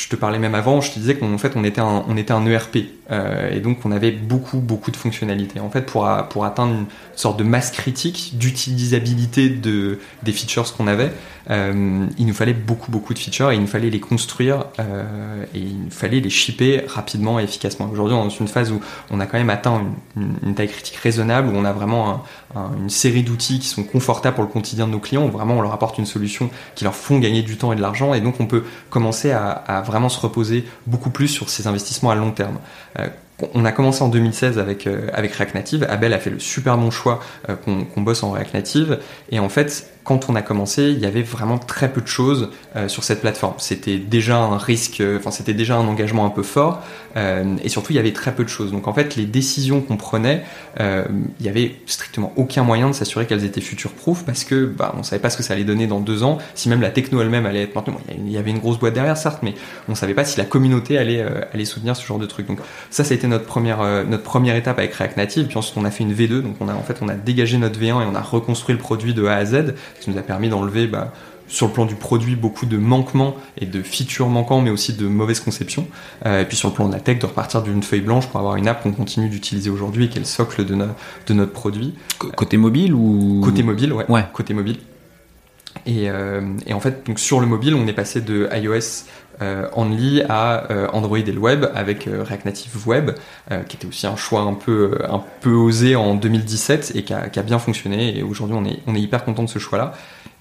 je te parlais même avant, je te disais qu'en fait on était un, on ERP euh, et donc on avait beaucoup beaucoup de fonctionnalités. En fait, pour, atteindre une sorte de masse critique d'utilisabilité de, des features qu'on avait, euh, il nous fallait beaucoup beaucoup de features et il nous fallait les construire euh, et il nous fallait les shipper rapidement et efficacement. Aujourd'hui, on est dans une phase où on a quand même atteint une, taille critique raisonnable, où on a vraiment un- un- une série d'outils qui sont confortables pour le quotidien de nos clients, où vraiment on leur apporte une solution qui leur font gagner du temps et de l'argent, et donc on peut commencer à, à vraiment se reposer beaucoup plus sur ces investissements à long terme. Euh, on a commencé en 2016 avec, euh, avec React Native. Abel a fait le super bon choix euh, qu'on bosse en React Native. Et en fait, quand on a commencé, il y avait vraiment très peu de choses euh, sur cette plateforme. C'était déjà un risque, enfin c'était déjà un engagement un peu fort. et surtout, il y avait très peu de choses. Donc en fait, les décisions qu'on prenait, il y avait strictement aucun moyen de s'assurer qu'elles étaient future-proof parce que bah, on savait pas ce que ça allait donner dans deux ans. Si même la techno elle-même allait être maintenue, il y avait une grosse boîte derrière certes, mais on savait pas si la communauté allait, allait soutenir ce genre de truc. Donc ça, ça a été notre première, euh, notre première étape avec React Native. Puis ensuite, on a fait une V2. Donc on a en fait, on a dégagé notre V1 et on a reconstruit le produit de A à Z, ce qui nous a permis d'enlever bah, sur le plan du produit beaucoup de manquements et de features manquants, mais aussi de mauvaises conceptions. Euh, et puis sur le plan de la tech, de repartir d'une feuille blanche pour avoir une app qu'on continue d'utiliser aujourd'hui et qui est le socle de, no- de notre produit. Côté mobile ou? Côté mobile, ouais. Ouais. Côté mobile. Et, euh, et en fait, donc sur le mobile, on est passé de iOS euh, only à euh, Android et le web avec React Native Web, qui était aussi un choix un peu, un peu osé en 2017 et qui a, qui a bien fonctionné. Et aujourd'hui, on est, on est hyper content de ce choix-là.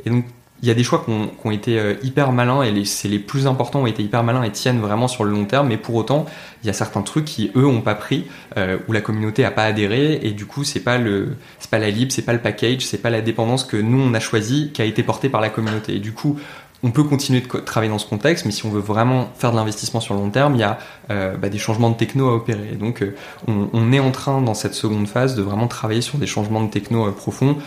Et donc, il y a des choix qui ont, été euh, hyper malins et c'est les plus importants ont été hyper malins et tiennent vraiment sur le long terme. Mais pour autant, il y a certains trucs qui eux ont pas pris, euh, où la communauté a pas adhéré et du coup c'est pas le, c'est pas la lib, c'est pas le package, c'est pas la dépendance que nous on a choisi qui a été portée par la communauté. Et du coup, on peut continuer de travailler dans ce contexte, mais si on veut vraiment faire de l'investissement sur le long terme, il y a euh, bah, des changements de techno à opérer. Donc, on, est en train dans cette seconde phase de vraiment travailler sur des changements de techno profonds.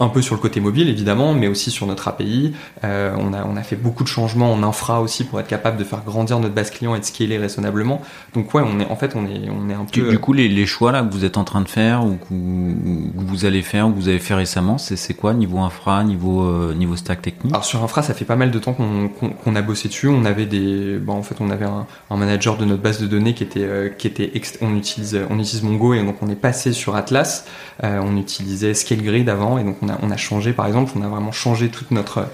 Un peu sur le côté mobile évidemment, mais aussi sur notre API. Euh, on, a, on a fait beaucoup de changements en infra aussi pour être capable de faire grandir notre base client et de scaler raisonnablement. Donc ouais, on est en fait on est on est un peu. Du, coup, les, les, choix là que vous êtes en train de faire ou que vous, allez faire ou que vous avez fait récemment, c'est quoi niveau infra, niveau euh, niveau stack technique? Alors sur infra, ça fait pas mal de temps qu'on a bossé dessus. On avait des, bon, en fait, on avait un, un, manager de notre base de données qui était euh, qui était on utilise on utilise Mongo et donc on est passé sur Atlas. on utilisait ScaleGrid avant et donc on on a, changé, par exemple, on a vraiment changé toute notre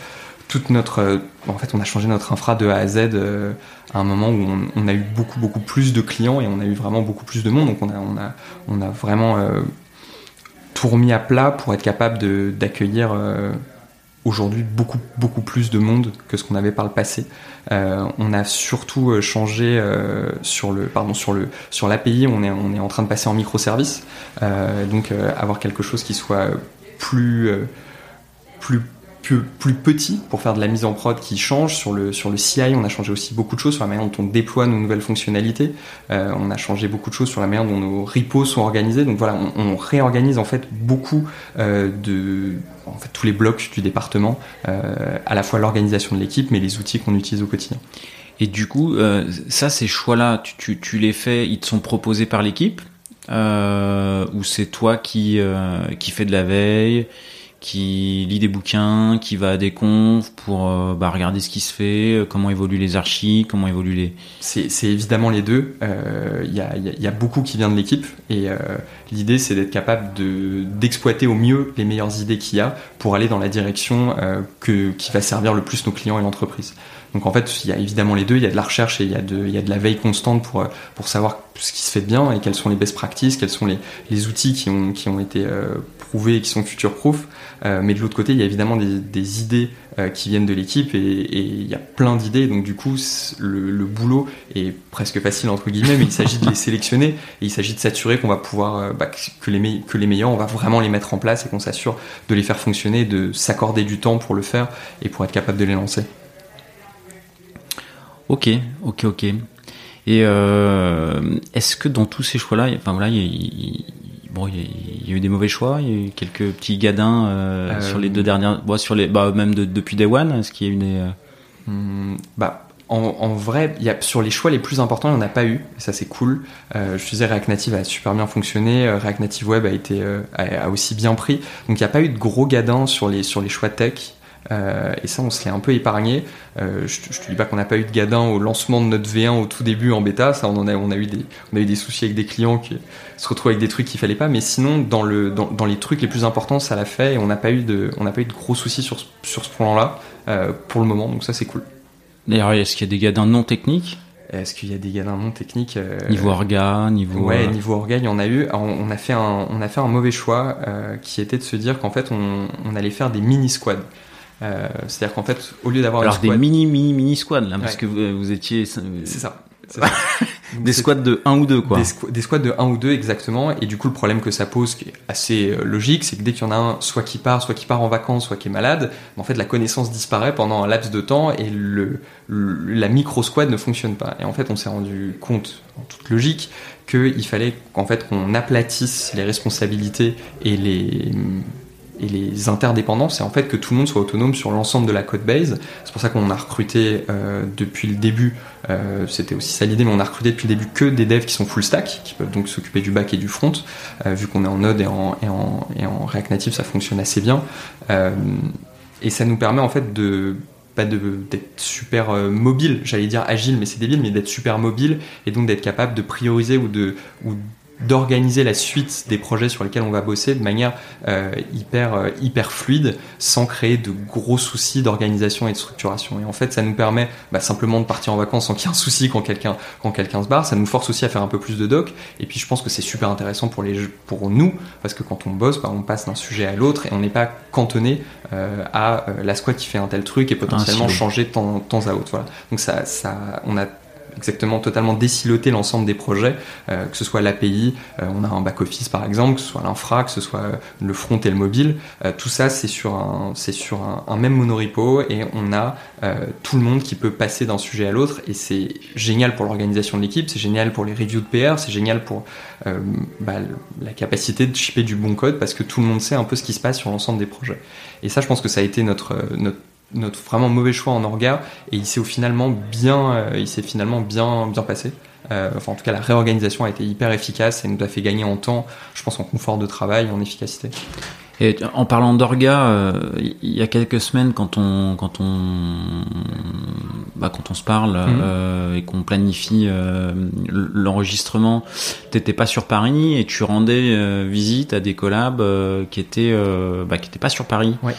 toute notre en fait on a changé notre infra de A à Z euh, à un moment où on, a eu beaucoup beaucoup plus de clients et on a eu vraiment beaucoup plus de monde. Donc on a vraiment euh, tout remis à plat pour être capable d'accueillir euh, aujourd'hui beaucoup beaucoup plus de monde que ce qu'on avait par le passé. On a surtout changé sur l'API on est on est en train de passer en microservices. Donc avoir quelque chose qui soit plus, euh, plus, plus, plus, petit pour faire de la mise en prod qui change. Sur le, sur le CI, on a changé aussi beaucoup de choses sur la manière dont on déploie nos nouvelles fonctionnalités. Euh, on a changé beaucoup de choses sur la manière dont nos repos sont organisés. Donc voilà, on, réorganise en fait beaucoup euh, de tous les blocs du département, à la fois l'organisation de l'équipe, mais les outils qu'on utilise au quotidien. Et du coup, ça, ces choix-là, tu, les fais, ils te sont proposés par l'équipe? Euh, ou c'est toi qui euh, qui fait de la veille, qui lit des bouquins, qui va à des confs pour euh, bah, regarder ce qui se fait, euh, comment évoluent les archives, comment évoluent les. C'est évidemment les deux. Il y, a, y, a, beaucoup qui vient de l'équipe et l'idée c'est d'être capable d'exploiter au mieux les meilleures idées qu'il y a pour aller dans la direction que, qui va servir le plus nos clients et l'entreprise. Donc en fait, il y a évidemment les deux, il y a de la recherche et il y a de, la veille constante pour, pour savoir ce qui se fait bien et quelles sont les best practices, quels sont les, outils qui ont, été euh, prouvés et qui sont future-proof. Euh, mais de l'autre côté, il y a évidemment des, idées euh, qui viennent de l'équipe et, il y a plein d'idées. Donc du coup, le, le, boulot est presque facile entre guillemets, mais il s'agit de les sélectionner et il s'agit de s'assurer qu'on va pouvoir, bah, que, les que les meilleurs, on va vraiment les mettre en place et qu'on s'assure de les faire fonctionner, de s'accorder du temps pour le faire et pour être capable de les lancer. Ok, ok, ok. Et euh, est-ce que dans tous ces choix-là, enfin voilà, il y, bon, il y, a eu des mauvais choix, il y a eu quelques petits gadins euh, euh, sur les deux dernières, bon, sur les, bah, même depuis Day One, est-ce qu'il y a eu des hmm, bah, en, en, vrai, y a, sur les choix les plus importants, il n'y en a pas eu. Ça, c'est cool. Euh, je disais, React Native a super bien fonctionné. React Native Web a, été, a, aussi bien pris. Donc, il n'y a pas eu de gros gadins sur les, sur les choix tech. Euh, et ça, on se l'est un peu épargné. Euh, je, je, te dis pas qu'on n'a pas eu de gadin au lancement de notre V1 au tout début en bêta. Ça, on en a, on a eu des, on a eu des soucis avec des clients qui se retrouvent avec des trucs qu'il fallait pas. Mais sinon, dans le, dans, dans, les trucs les plus importants, ça l'a fait et on n'a pas eu de, on n'a pas eu de gros soucis sur, sur ce plan-là euh, pour le moment. Donc ça, c'est cool. D'ailleurs, est-ce qu'il y a des gadins non techniques? Est-ce qu'il y a des gadins non techniques euh... Niveau orga, niveau ouais, niveau orga, il y en a eu. On, a fait un, on a fait un mauvais choix euh, qui était de se dire qu'en fait, on, on allait faire des mini squads. Euh, c'est-à-dire qu'en fait, au lieu d'avoir alors des mini mini mini squads là, parce que vous, vous étiez c'est ça. [laughs] des squads de 1 ou 2 quoi. Des, squads de 1 ou 2 exactement et du coup le problème que ça pose qui est assez euh, logique c'est que dès qu'il y en a un soit qui part soit qui part en vacances soit qui est malade en fait la connaissance disparaît pendant un laps de temps et le, la micro squad ne fonctionne pas et en fait on s'est rendu compte en toute logique qu'il fallait qu'en fait qu'on aplatisse les responsabilités et les et les interdépendances, c'est en fait que tout le monde soit autonome sur l'ensemble de la code base. C'est pour ça qu'on a recruté euh, depuis le début, euh, c'était aussi ça l'idée, mais on a recruté depuis le début que des devs qui sont full stack, qui peuvent donc s'occuper du back et du front. Euh, vu qu'on est en Node et en, et, React Native, ça fonctionne assez bien. Et ça nous permet en fait de pas d'être super mobile, j'allais dire agile, mais c'est débile, mais d'être super mobile et donc d'être capable de prioriser ou de, d'organiser la suite des projets sur lesquels on va bosser de manière euh, hyper euh, hyper fluide sans créer de gros soucis d'organisation et de structuration. Et en fait ça nous permet bah, simplement de partir en vacances sans qu'il y ait un souci quand quelqu'un quand quelqu'un se barre. Ça nous force aussi à faire un peu plus de doc. Et puis je pense que c'est super intéressant pour les pour nous parce que quand on bosse bah, on passe d'un sujet à l'autre et on n'est pas cantonné euh, à la squad qui fait un tel truc et potentiellement changer de temps, temps à autre. Voilà. Donc ça ça on a exactement totalement déciloter l'ensemble des projets, que ce soit l'API, on a un back-office par exemple, que ce soit l'infra, que ce soit le front et le mobile. tout ça, c'est sur, un, même monorepo et on a tout le monde qui peut passer d'un sujet à l'autre et c'est génial pour l'organisation de l'équipe, c'est génial pour les reviews de PR, c'est génial pour bah, la capacité de shipper du bon code parce que tout le monde sait un peu ce qui se passe sur l'ensemble des projets. Et ça, je pense que ça a été notre notre vraiment mauvais choix en orga et il s'est finalement bien euh, il s'est finalement bien bien passé. Euh, enfin en tout cas la réorganisation a été hyper efficace et nous a fait gagner en temps je pense en confort de travail en efficacité et en parlant d'orga, euh, il y a quelques semaines, quand on quand on bah, quand on se parle mhm. euh, et qu'on planifie euh, l'enregistrement, t'étais pas sur Paris et tu rendais euh, visite à des collabs euh, qui étaient bah, qui étaient pas sur Paris, ouais.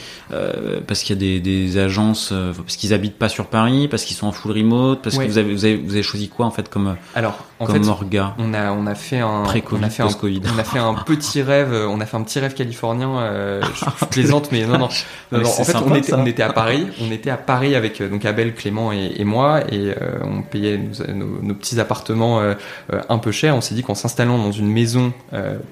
parce qu'il y a des, des agences, parce qu'ils habitent pas sur Paris, parce qu'ils sont en full remote, parce que vous avez, vous avez vous avez choisi quoi en fait comme alors en comme fait, orga? On a on a fait un on a fait un, on a fait un [laughs] petit rêve, on a fait un petit rêve californien euh, je, plaisante, mais non, non. [laughs] en fait, on, était, on était à Paris. On était à Paris avec euh, donc Abel, Clément et, et moi, et euh, on payait nos, nos, petits appartements euh, un peu chers. On s'est dit qu'en s'installant dans une maison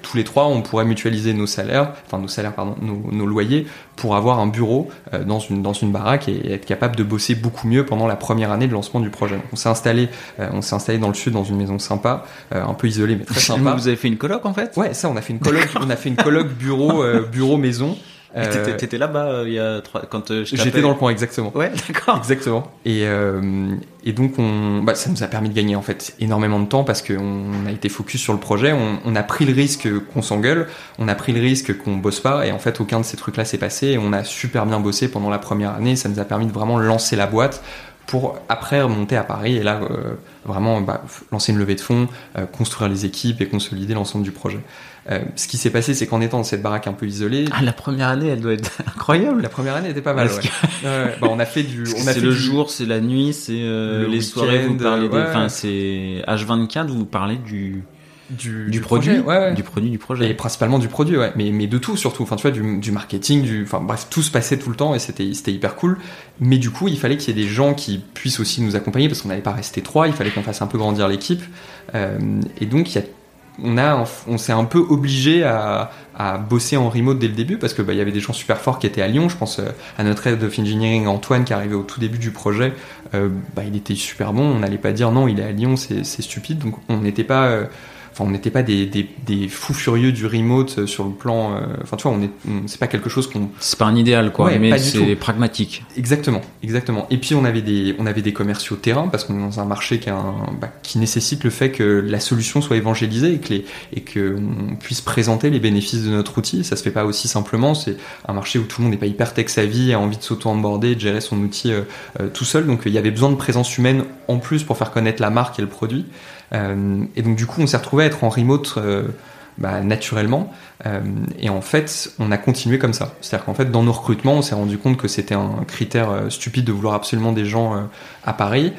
tous les trois, on pourrait mutualiser nos salaires, enfin nos salaires, pardon, nos, nos loyers, pour avoir un bureau dans une dans une baraque et être capable de bosser beaucoup mieux pendant la première année de lancement du projet. on s'est installé, on s'est installé dans le sud dans une maison sympa, un peu isolée mais très sympa. Vous avez fait une coloc en fait? Ouais, ça on a fait une coloc, on a fait une coloc bureau bureau maison. Euh, t'étais là-bas euh, il y a trois... quand euh, j'étais dans le coin exactement. Ouais, d'accord. Exactement. Et euh, et donc on, bah, ça nous a permis de gagner en fait énormément de temps parce qu'on a été focus sur le projet. On, on a pris le risque qu'on s'engueule, on a pris le risque qu'on bosse pas et en fait aucun de ces trucs-là s'est passé. Et on a super bien bossé pendant la première année. Ça nous a permis de vraiment lancer la boîte pour après remonter à Paris et là euh, vraiment bah, lancer une levée de fonds, euh, construire les équipes et consolider l'ensemble du projet. Euh, ce qui s'est passé, c'est qu'en étant dans cette baraque un peu isolée, ah la première année, elle doit être [laughs] incroyable. La première année était pas mal. Ouais. bah, on a fait du, on a c'est le jour, c'est la nuit, c'est les soirées. Vous parlez des, enfin c'est H24, vous parlez du du, du, produit, ouais, du produit du projet. Et principalement du produit ouais. Mais mais de tout surtout. Enfin tu vois du, du marketing du enfin bref tout se passait tout le temps et c'était c'était hyper cool. Mais du coup il fallait qu'il y ait des gens qui puissent aussi nous accompagner parce qu'on n'allait pas rester trois. Il fallait qu'on fasse un peu grandir l'équipe. Euh, et donc il y a on a on s'est un peu obligé à, à bosser en remote dès le début parce que bah, il y avait des gens super forts qui étaient à Lyon. Je pense euh, à notre head of engineering Antoine qui arrivait au tout début du projet. Euh, bah, il était super bon. On n'allait pas dire non il est à Lyon c'est stupide. Donc on n'était pas euh, enfin on n'était pas des, des, des, fous furieux du remote euh, sur le plan euh, enfin tu vois on est c'est pas quelque chose qu'on c'est pas un idéal quoi mais c'est pragmatique. Exactement exactement. Et puis on avait des on avait des commerciaux terrain parce qu'on est dans un marché qui, a un, bah, qui nécessite le fait que la solution soit évangélisée et que les et que on puisse présenter les bénéfices de notre outil. Ça se fait pas aussi simplement. C'est un marché où tout le monde n'est pas hyper tech savvy a envie de s'auto onboarder de gérer son outil euh, euh, tout seul. Donc il y avait besoin de présence humaine en plus pour faire connaître la marque et le produit et donc du coup, on s'est retrouvé à être en remote euh, bah, naturellement. Euh, et en fait, on a continué comme ça. C'est-à-dire qu'en fait, dans nos recrutements, on s'est rendu compte que c'était un critère stupide de vouloir absolument des gens à Paris,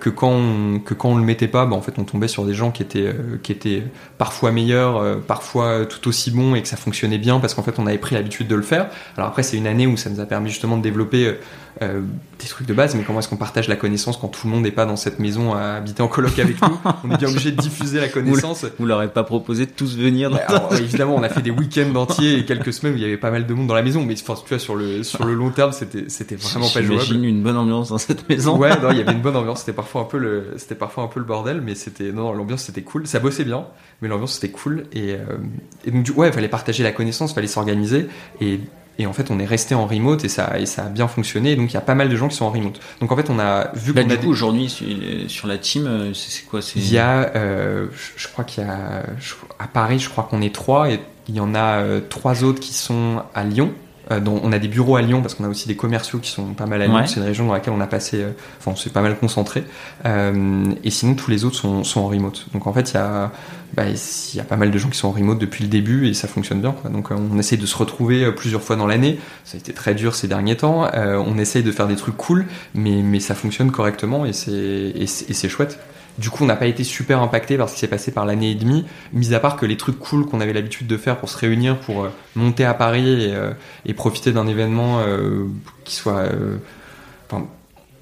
que quand on, que quand on le mettait pas, bah, en fait, on tombait sur des gens qui étaient qui étaient parfois meilleurs, parfois tout aussi bons, et que ça fonctionnait bien parce qu'en fait, on avait pris l'habitude de le faire. Alors après, c'est une année où ça nous a permis justement de développer euh, des trucs de base, mais comment est-ce qu'on partage la connaissance quand tout le monde n'est pas dans cette maison à habiter en coloc avec nous? On est bien obligé de diffuser la connaissance. Vous, leur avez pas proposé de tous venir dans Évidemment, on a fait des week-ends entiers et quelques semaines où il y avait pas mal de monde dans la maison, mais tu vois, sur le, sur le long terme, c'était, c'était vraiment pas jouable. J'imagine une bonne ambiance dans cette maison. Ouais, non, il y avait une bonne ambiance. C'était parfois un peu le, c'était parfois un peu le bordel, mais c'était, non, l'ambiance c'était cool. Ça bossait bien, mais l'ambiance c'était cool. Et, euh, et donc, du, ouais, il fallait partager la connaissance, il fallait s'organiser. Et et en fait, on est resté en remote et ça, et ça a bien fonctionné. Donc, il y a pas mal de gens qui sont en remote. Donc, en fait, on a vu a. Du coup, aujourd'hui, sur la team, euh, c'est quoi Il y a, euh, je crois qu'il y a, à Paris, je crois qu'on est trois et il y en a euh, trois autres qui sont à Lyon. Euh, dont on a des bureaux à Lyon parce qu'on a aussi des commerciaux qui sont pas mal à Lyon. C'est une région dans laquelle on a passé, euh, enfin, on s'est pas mal concentré. Euh, et sinon, tous les autres sont, sont en remote. Donc en fait, il y a, bah, il y a pas mal de gens qui sont en remote depuis le début et ça fonctionne bien. Quoi. Donc on essaie de se retrouver plusieurs fois dans l'année. Ça a été très dur ces derniers temps. on essaye de faire des trucs cool, mais, mais ça fonctionne correctement et c'est, et c'est chouette. Du coup, on n'a pas été super impacté par ce qui s'est passé par l'année et demie, mis à part que les trucs cool qu'on avait l'habitude de faire pour se réunir, pour euh, monter à Paris et, euh, profiter d'un événement euh, qui soit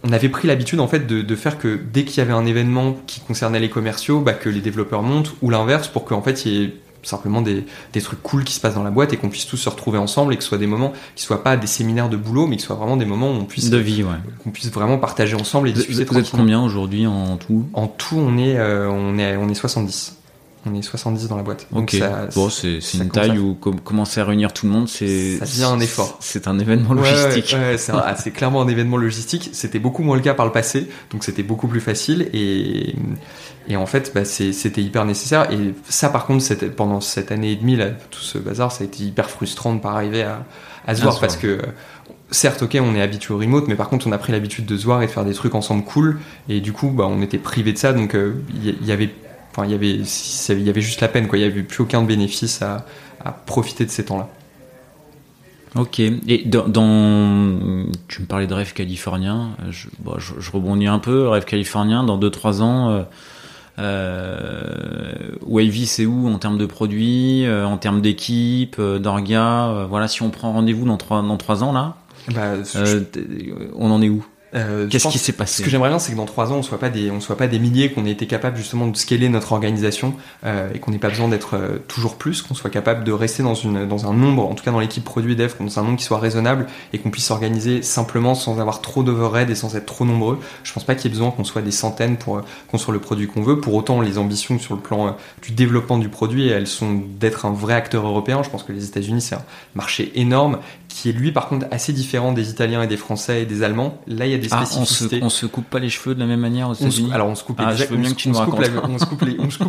on avait pris l'habitude en fait de, faire que dès qu'il y avait un événement qui concernait les commerciaux, bah, que les développeurs montent ou l'inverse pour qu'en fait il y ait simplement des, des, trucs cool qui se passent dans la boîte et qu'on puisse tous se retrouver ensemble et que ce soit des moments qui soient pas des séminaires de boulot mais qui soient vraiment des moments où on puisse de vie ouais. qu'on puisse vraiment partager ensemble et discuter vous, vous êtes combien aujourd'hui en tout? En tout on est euh, on est on est 70 on est 70 dans la boîte. Donc ok. Ça, bon, c'est une taille où commencer à réunir tout le monde, c'est ça devient un effort. C'est un événement logistique. Ouais, ouais, ah, c'est clairement un événement logistique. C'était beaucoup moins le cas par le passé, donc c'était beaucoup plus facile et et en fait, bah, c'était hyper nécessaire. Et ça, par contre, pendant cette année et demie, là, tout ce bazar, ça a été hyper frustrant de pas arriver à, à se voir parce que certes, ok, on est habitué au remote, mais par contre, on a pris l'habitude de se voir et de faire des trucs ensemble cool. Et du coup, bah, on était privé de ça, donc il euh, y, y avait Enfin, il y avait, il y avait juste la peine, quoi. Il n'y avait plus aucun bénéfice à, à profiter de ces temps-là. Ok. Et dans, dans, tu me parlais de rêve californien. Je, bon, je, je rebondis un peu. Rêve californien. Dans 2-3 ans, euh, euh, Wavy, c'est où en termes de produits, euh, en termes d'équipe, euh, d'orga. Euh, voilà, si on prend rendez-vous dans 3 dans trois ans là, bah, on en est où? Euh, Qu'est-ce qui s'est passé Ce que j'aimerais bien, c'est que dans trois ans, on soit pas des, on soit pas des milliers, qu'on ait été capable justement de scaler notre organisation euh, et qu'on n'ait pas besoin d'être euh, toujours plus, qu'on soit capable de rester dans une, dans un nombre, en tout cas dans l'équipe produit dev, dans un nombre qui soit raisonnable et qu'on puisse s'organiser simplement sans avoir trop d'overhead et sans être trop nombreux. Je pense pas qu'il y ait besoin qu'on soit des centaines pour construire le produit qu'on veut. Pour autant, les ambitions sur le plan du développement du produit, elles sont d'être un vrai acteur européen. Je pense que les États-Unis, c'est un marché énorme qui est lui par contre assez différent des Italiens et des Français et des Allemands. Là, il y a des spécificités. Ah, on, se, on se coupe pas les cheveux de la même manière aux États-Unis. Alors on se coupe,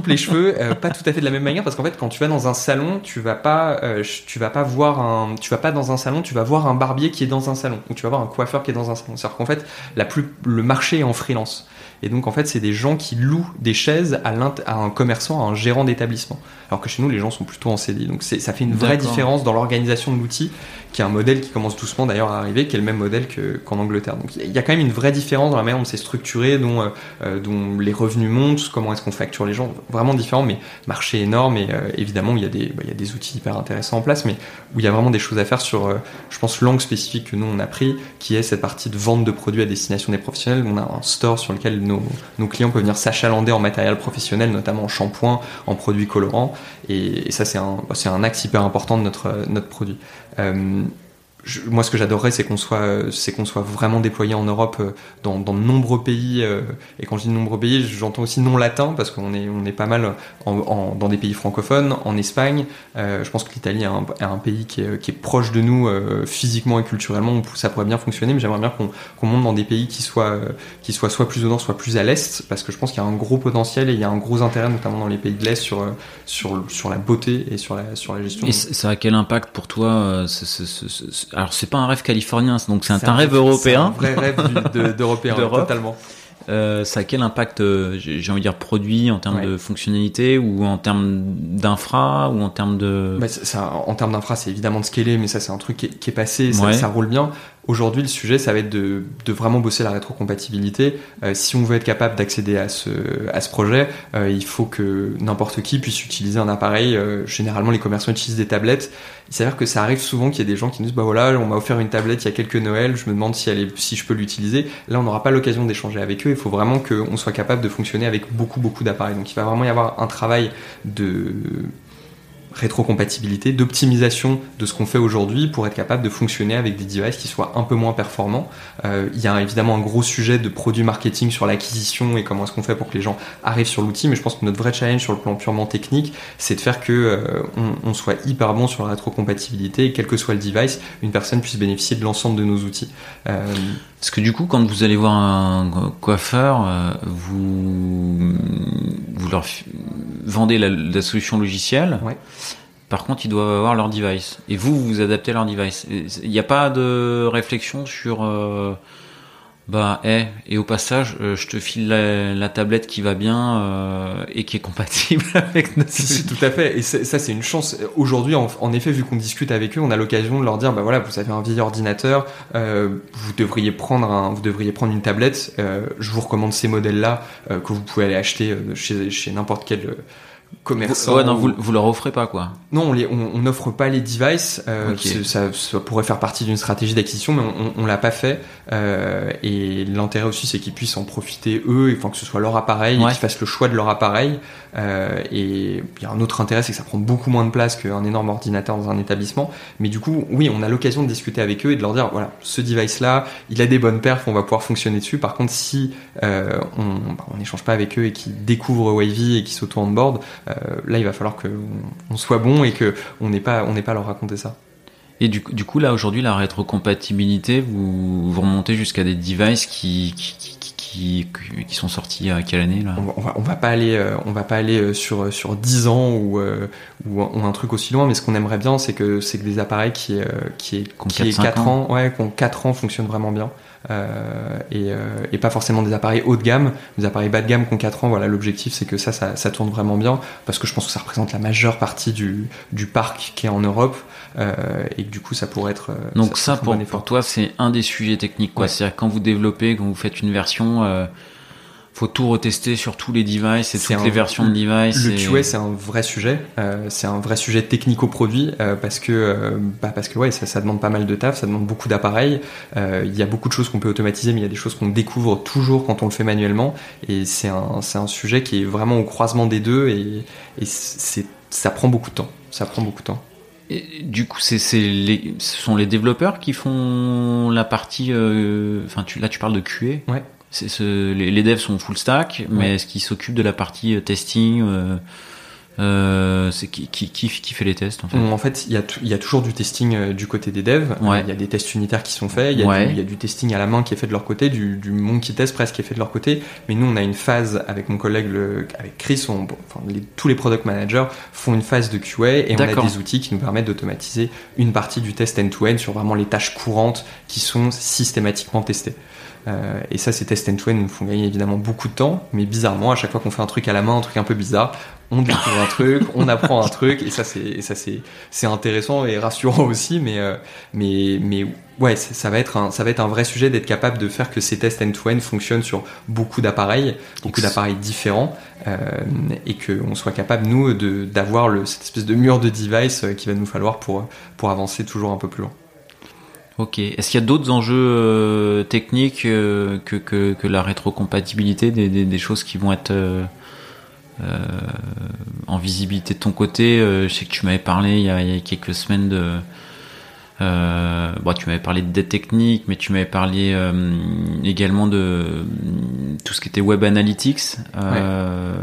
les, cheveux, euh, pas tout à fait de la même manière parce qu'en fait, quand tu vas dans un salon, tu vas pas, euh, tu vas pas voir un, tu vas pas dans un salon, tu vas voir un barbier qui est dans un salon ou tu vas voir un coiffeur qui est dans un salon. C'est-à-dire qu'en fait, la plus, le marché est en freelance. Et donc en fait, c'est des gens qui louent des chaises à, un commerçant, à un gérant d'établissement. Alors que chez nous, les gens sont plutôt en CDI. Donc ça fait une vraie différence dans l'organisation de l'outil, qui est un modèle qui commence doucement d'ailleurs à arriver, qui est le même modèle que- qu'en Angleterre. Donc il y a- quand même une vraie différence dans la manière dont c'est structuré, dont, euh, euh, dont les revenus montent, comment est-ce qu'on facture les gens. Vraiment différent, mais marché énorme. Et euh, évidemment, il y, a des, bah, il y a des outils hyper intéressants en place, mais où il y a vraiment des choses à faire sur, je pense, l'angle spécifique que nous on a pris, qui est cette partie de vente de produits à destination des professionnels. On a un store sur lequel nos, clients peuvent venir s'achalander en matériel professionnel, notamment en shampoing, en produits colorants. Et, ça, c'est un, axe hyper important de notre, produit. Moi, ce que j'adorerais, c'est qu'on soit, euh, c'est qu'on soit vraiment déployé en Europe euh, dans, dans de nombreux pays. euh, et quand je dis de nombreux pays, j'entends aussi non latin parce qu'on est, on est pas mal dans des pays francophones, en Espagne. Je pense que l'Italie est un, pays qui est, qui est proche de nous physiquement et culturellement. Ça pourrait bien fonctionner, mais j'aimerais bien qu'on monte dans des pays qui soient, qui soit plus au nord, soit plus à l'est, parce que je pense qu'il y a un gros potentiel et il y a un gros intérêt, notamment dans les pays de l'est, sur, sur, sur la beauté et sur la, sur la gestion. Et ça a quel impact pour toi ce- Alors c'est pas un rêve californien, donc c'est un, rêve européen. un vrai rêve de- [laughs] d'européen, D'Europe. totalement. Euh, ça a quel impact, euh, j'ai envie de dire, produit en termes Ouais. de fonctionnalité ou en termes d'infra ou en termes de... Bah, ça, en termes d'infra, c'est évidemment de scaler, mais ça, c'est un truc qui est, qui est passé, ça roule bien. Aujourd'hui, le sujet, ça va être de, vraiment bosser la rétrocompatibilité. Euh, si on veut être capable d'accéder à ce, projet, euh, il faut que n'importe qui puisse utiliser un appareil. Euh, généralement, les commerçants utilisent des tablettes. Il s'avère que ça arrive souvent qu'il y ait des gens qui nous disent, bah voilà, on m'a offert une tablette il y a quelques Noëls, je me demande si je peux l'utiliser. Là, on n'aura pas l'occasion d'échanger avec eux. Il faut vraiment qu'on soit capable de fonctionner avec beaucoup, beaucoup d'appareils. Donc, il va vraiment y avoir un travail de rétrocompatibilité, d'optimisation de ce qu'on fait aujourd'hui pour être capable de fonctionner avec des devices qui soient un peu moins performants. Euh, il y a évidemment un gros sujet de produit marketing sur l'acquisition et comment est-ce qu'on fait pour que les gens arrivent sur l'outil, mais je pense que notre vrai challenge sur le plan purement technique, c'est de faire que euh, on, on soit hyper bon sur la rétrocompatibilité et quel que soit le device, une personne puisse bénéficier de l'ensemble de nos outils. Euh, Parce que du coup, quand vous allez voir un coiffeur, vous, vous leur vendez la, la solution logicielle. Ouais. Par contre, ils doivent avoir leur device. Et vous, vous adaptez leur device. Il n'y a pas de réflexion sur... euh, bah, eh, et au passage, euh, je te file la, la tablette qui va bien euh, et qui est compatible [laughs] avec notre Si, si, tout à fait. Et ça, c'est une chance. Aujourd'hui, en, en effet, vu qu'on discute avec eux, on a l'occasion de leur dire, bah voilà, vous avez un vieil ordinateur, euh, vous devriez prendre un, vous devriez prendre une tablette. euh, je vous recommande ces modèles-là euh, que vous pouvez aller acheter chez, chez n'importe quel euh, commerçants. Ouais, non, vous, vous leur offrez pas quoi. Non, on n'offre pas les devices. Euh, ça, ça, pourrait faire partie d'une stratégie d'acquisition, mais on, on, l'a pas fait. Euh, et l'intérêt aussi, c'est qu'ils puissent en profiter eux, enfin que ce soit leur appareil, et qu'ils fassent le choix de leur appareil. Euh, et il y a un autre intérêt, c'est que ça prend beaucoup moins de place qu'un énorme ordinateur dans un établissement. Mais du coup, oui, on a l'occasion de discuter avec eux et de leur dire, voilà, ce device-là, il a des bonnes perfs, on va pouvoir fonctionner dessus. Par contre, si euh, on bah, n'échange pas avec eux et qu'ils découvrent Wavy et qu'ils s'auto-onboard, là, il va falloir qu'on on soit bon et qu'on n'ait pas, on pas à leur raconter ça. Et du, du coup, là, aujourd'hui, la rétrocompatibilité, vous, vous remontez jusqu'à des devices qui, qui, qui, qui, sont sortis à quelle année là? On va, on va, pas aller, euh, on va pas aller euh, sur sur 10 ans ou, euh, ou, un truc aussi loin, mais ce qu'on aimerait bien, c'est que c'est que des appareils qui qui, qui, qui 4, ans, ouais, qui ont 4 ans fonctionnent vraiment bien. Euh, et, euh, et, pas forcément des appareils haut de gamme, des appareils bas de gamme qui ont 4 ans. Voilà, l'objectif c'est que ça, ça, ça, tourne vraiment bien parce que je pense que ça représente la majeure partie du, du parc qui est en Europe euh, et que du coup ça pourrait être. Donc ça, pour, pour toi c'est un des sujets techniques quoi. C'est-à-dire quand vous développez, quand vous faites une version faut tout retester sur tous les devices et toutes les versions de devices. Le QA c'est un vrai sujet, euh, c'est un vrai sujet technico-produit euh, parce que euh, bah parce que ouais ça, ça, demande pas mal de taf, ça demande beaucoup d'appareils. Il y a beaucoup de choses qu'on peut automatiser, mais il y a des choses qu'on découvre toujours quand on le fait manuellement et c'est un un sujet qui est vraiment au croisement des deux et, et ça prend beaucoup de temps, ça prend beaucoup de temps. Et du coup, c'est, ce sont les développeurs qui font la partie. Enfin, tu, là, tu parles de QA. Ouais ce, les, les, devs sont full stack, mais est-ce qu'ils s'occupent de la partie euh, testing euh, euh, c'est qui, qui, qui, qui, fait les tests en fait En fait, il y a, il y a toujours du testing euh, du côté des devs. Il y a des tests unitaires qui sont faits. Il y, a du, il y, a du, testing à la main qui est fait de leur côté, du, du monkey test presque qui est fait de leur côté. Mais nous, on a une phase avec mon collègue, le, avec Chris, on, enfin, les, tous les product managers font une phase de QA et on a des outils qui nous permettent d'automatiser une partie du test end-to-end -end sur vraiment les tâches courantes qui sont systématiquement testées. Euh, et ça, ces tests end-to-end nous font gagner évidemment beaucoup de temps, mais bizarrement, à chaque fois qu'on fait un truc à la main, un truc un peu bizarre, on découvre un truc, on apprend un truc, et ça, c'est, ça, c'est, c'est intéressant et rassurant aussi, mais, euh, mais, mais ouais, ça, va être un, ça va être un vrai sujet d'être capable de faire que ces tests end-to-end fonctionnent sur beaucoup d'appareils, beaucoup d'appareils différents, euh, et qu'on soit capable, nous, de, d'avoir le, cette espèce de mur de device euh, qu'il va nous falloir pour, pour avancer toujours un peu plus loin. Ok. Est-ce qu'il y a d'autres enjeux euh, techniques euh, que, que, la rétrocompatibilité, des, des, choses qui vont être euh, en visibilité de ton côté? Je sais que tu m'avais parlé il y a quelques semaines de euh, bon, tu m'avais parlé de dette technique, mais tu m'avais parlé euh, également de tout ce qui était web analytics euh,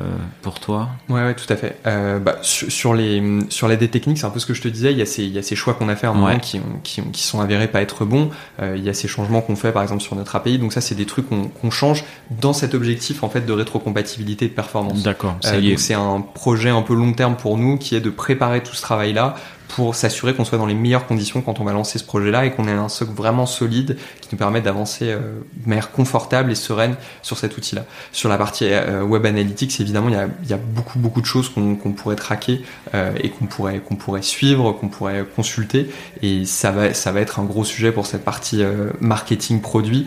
pour toi. Ouais, ouais, tout à fait. Euh, bah, sur, sur, les sur technique, c'est un peu ce que je te disais. Il y a ces il y a ces choix qu'on a fait à un moment qui, ont, qui, ont, qui sont avérés pas être bons. Euh, il y a ces changements qu'on fait par exemple sur notre API. Donc ça, c'est des trucs qu'on change dans cet objectif en fait de rétrocompatibilité et de performance. D'accord. c'est un projet un peu long terme pour nous qui est de préparer tout ce travail là pour s'assurer qu'on soit dans les meilleures conditions quand on va lancer ce projet-là et qu'on ait un socle vraiment solide qui nous permette d'avancer euh, de manière confortable et sereine sur cet outil-là. Sur la partie euh, web analytics, évidemment, il y a, beaucoup beaucoup de choses qu'on pourrait traquer euh, et qu'on pourrait qu'on pourrait suivre, qu'on pourrait consulter et ça va ça va être un gros sujet pour cette partie marketing produit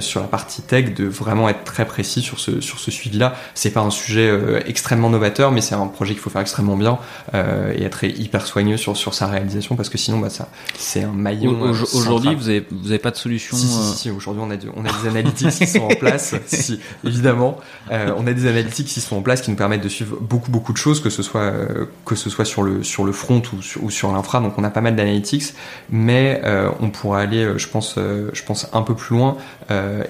sur la partie tech de vraiment être très précis sur ce sur ce suivi-là. C'est pas un sujet extrêmement novateur, mais c'est un projet qu'il faut faire extrêmement bien et être hyper soigneux sur sur sa réalisation parce que sinon bah ça c'est un maillon euh, aujourd'hui vous avez vous avez pas de solution si, si, si, aujourd'hui on a on a des analytics qui sont en place. [laughs] Si, évidemment. Euh, on a des analytics qui sont en place qui nous permettent de suivre beaucoup beaucoup de choses que ce soit euh, que ce soit sur le sur le front ou sur, ou sur l'infra. Donc on a pas mal d'analytics. Mais euh, on pourra aller je pense je pense un peu plus loin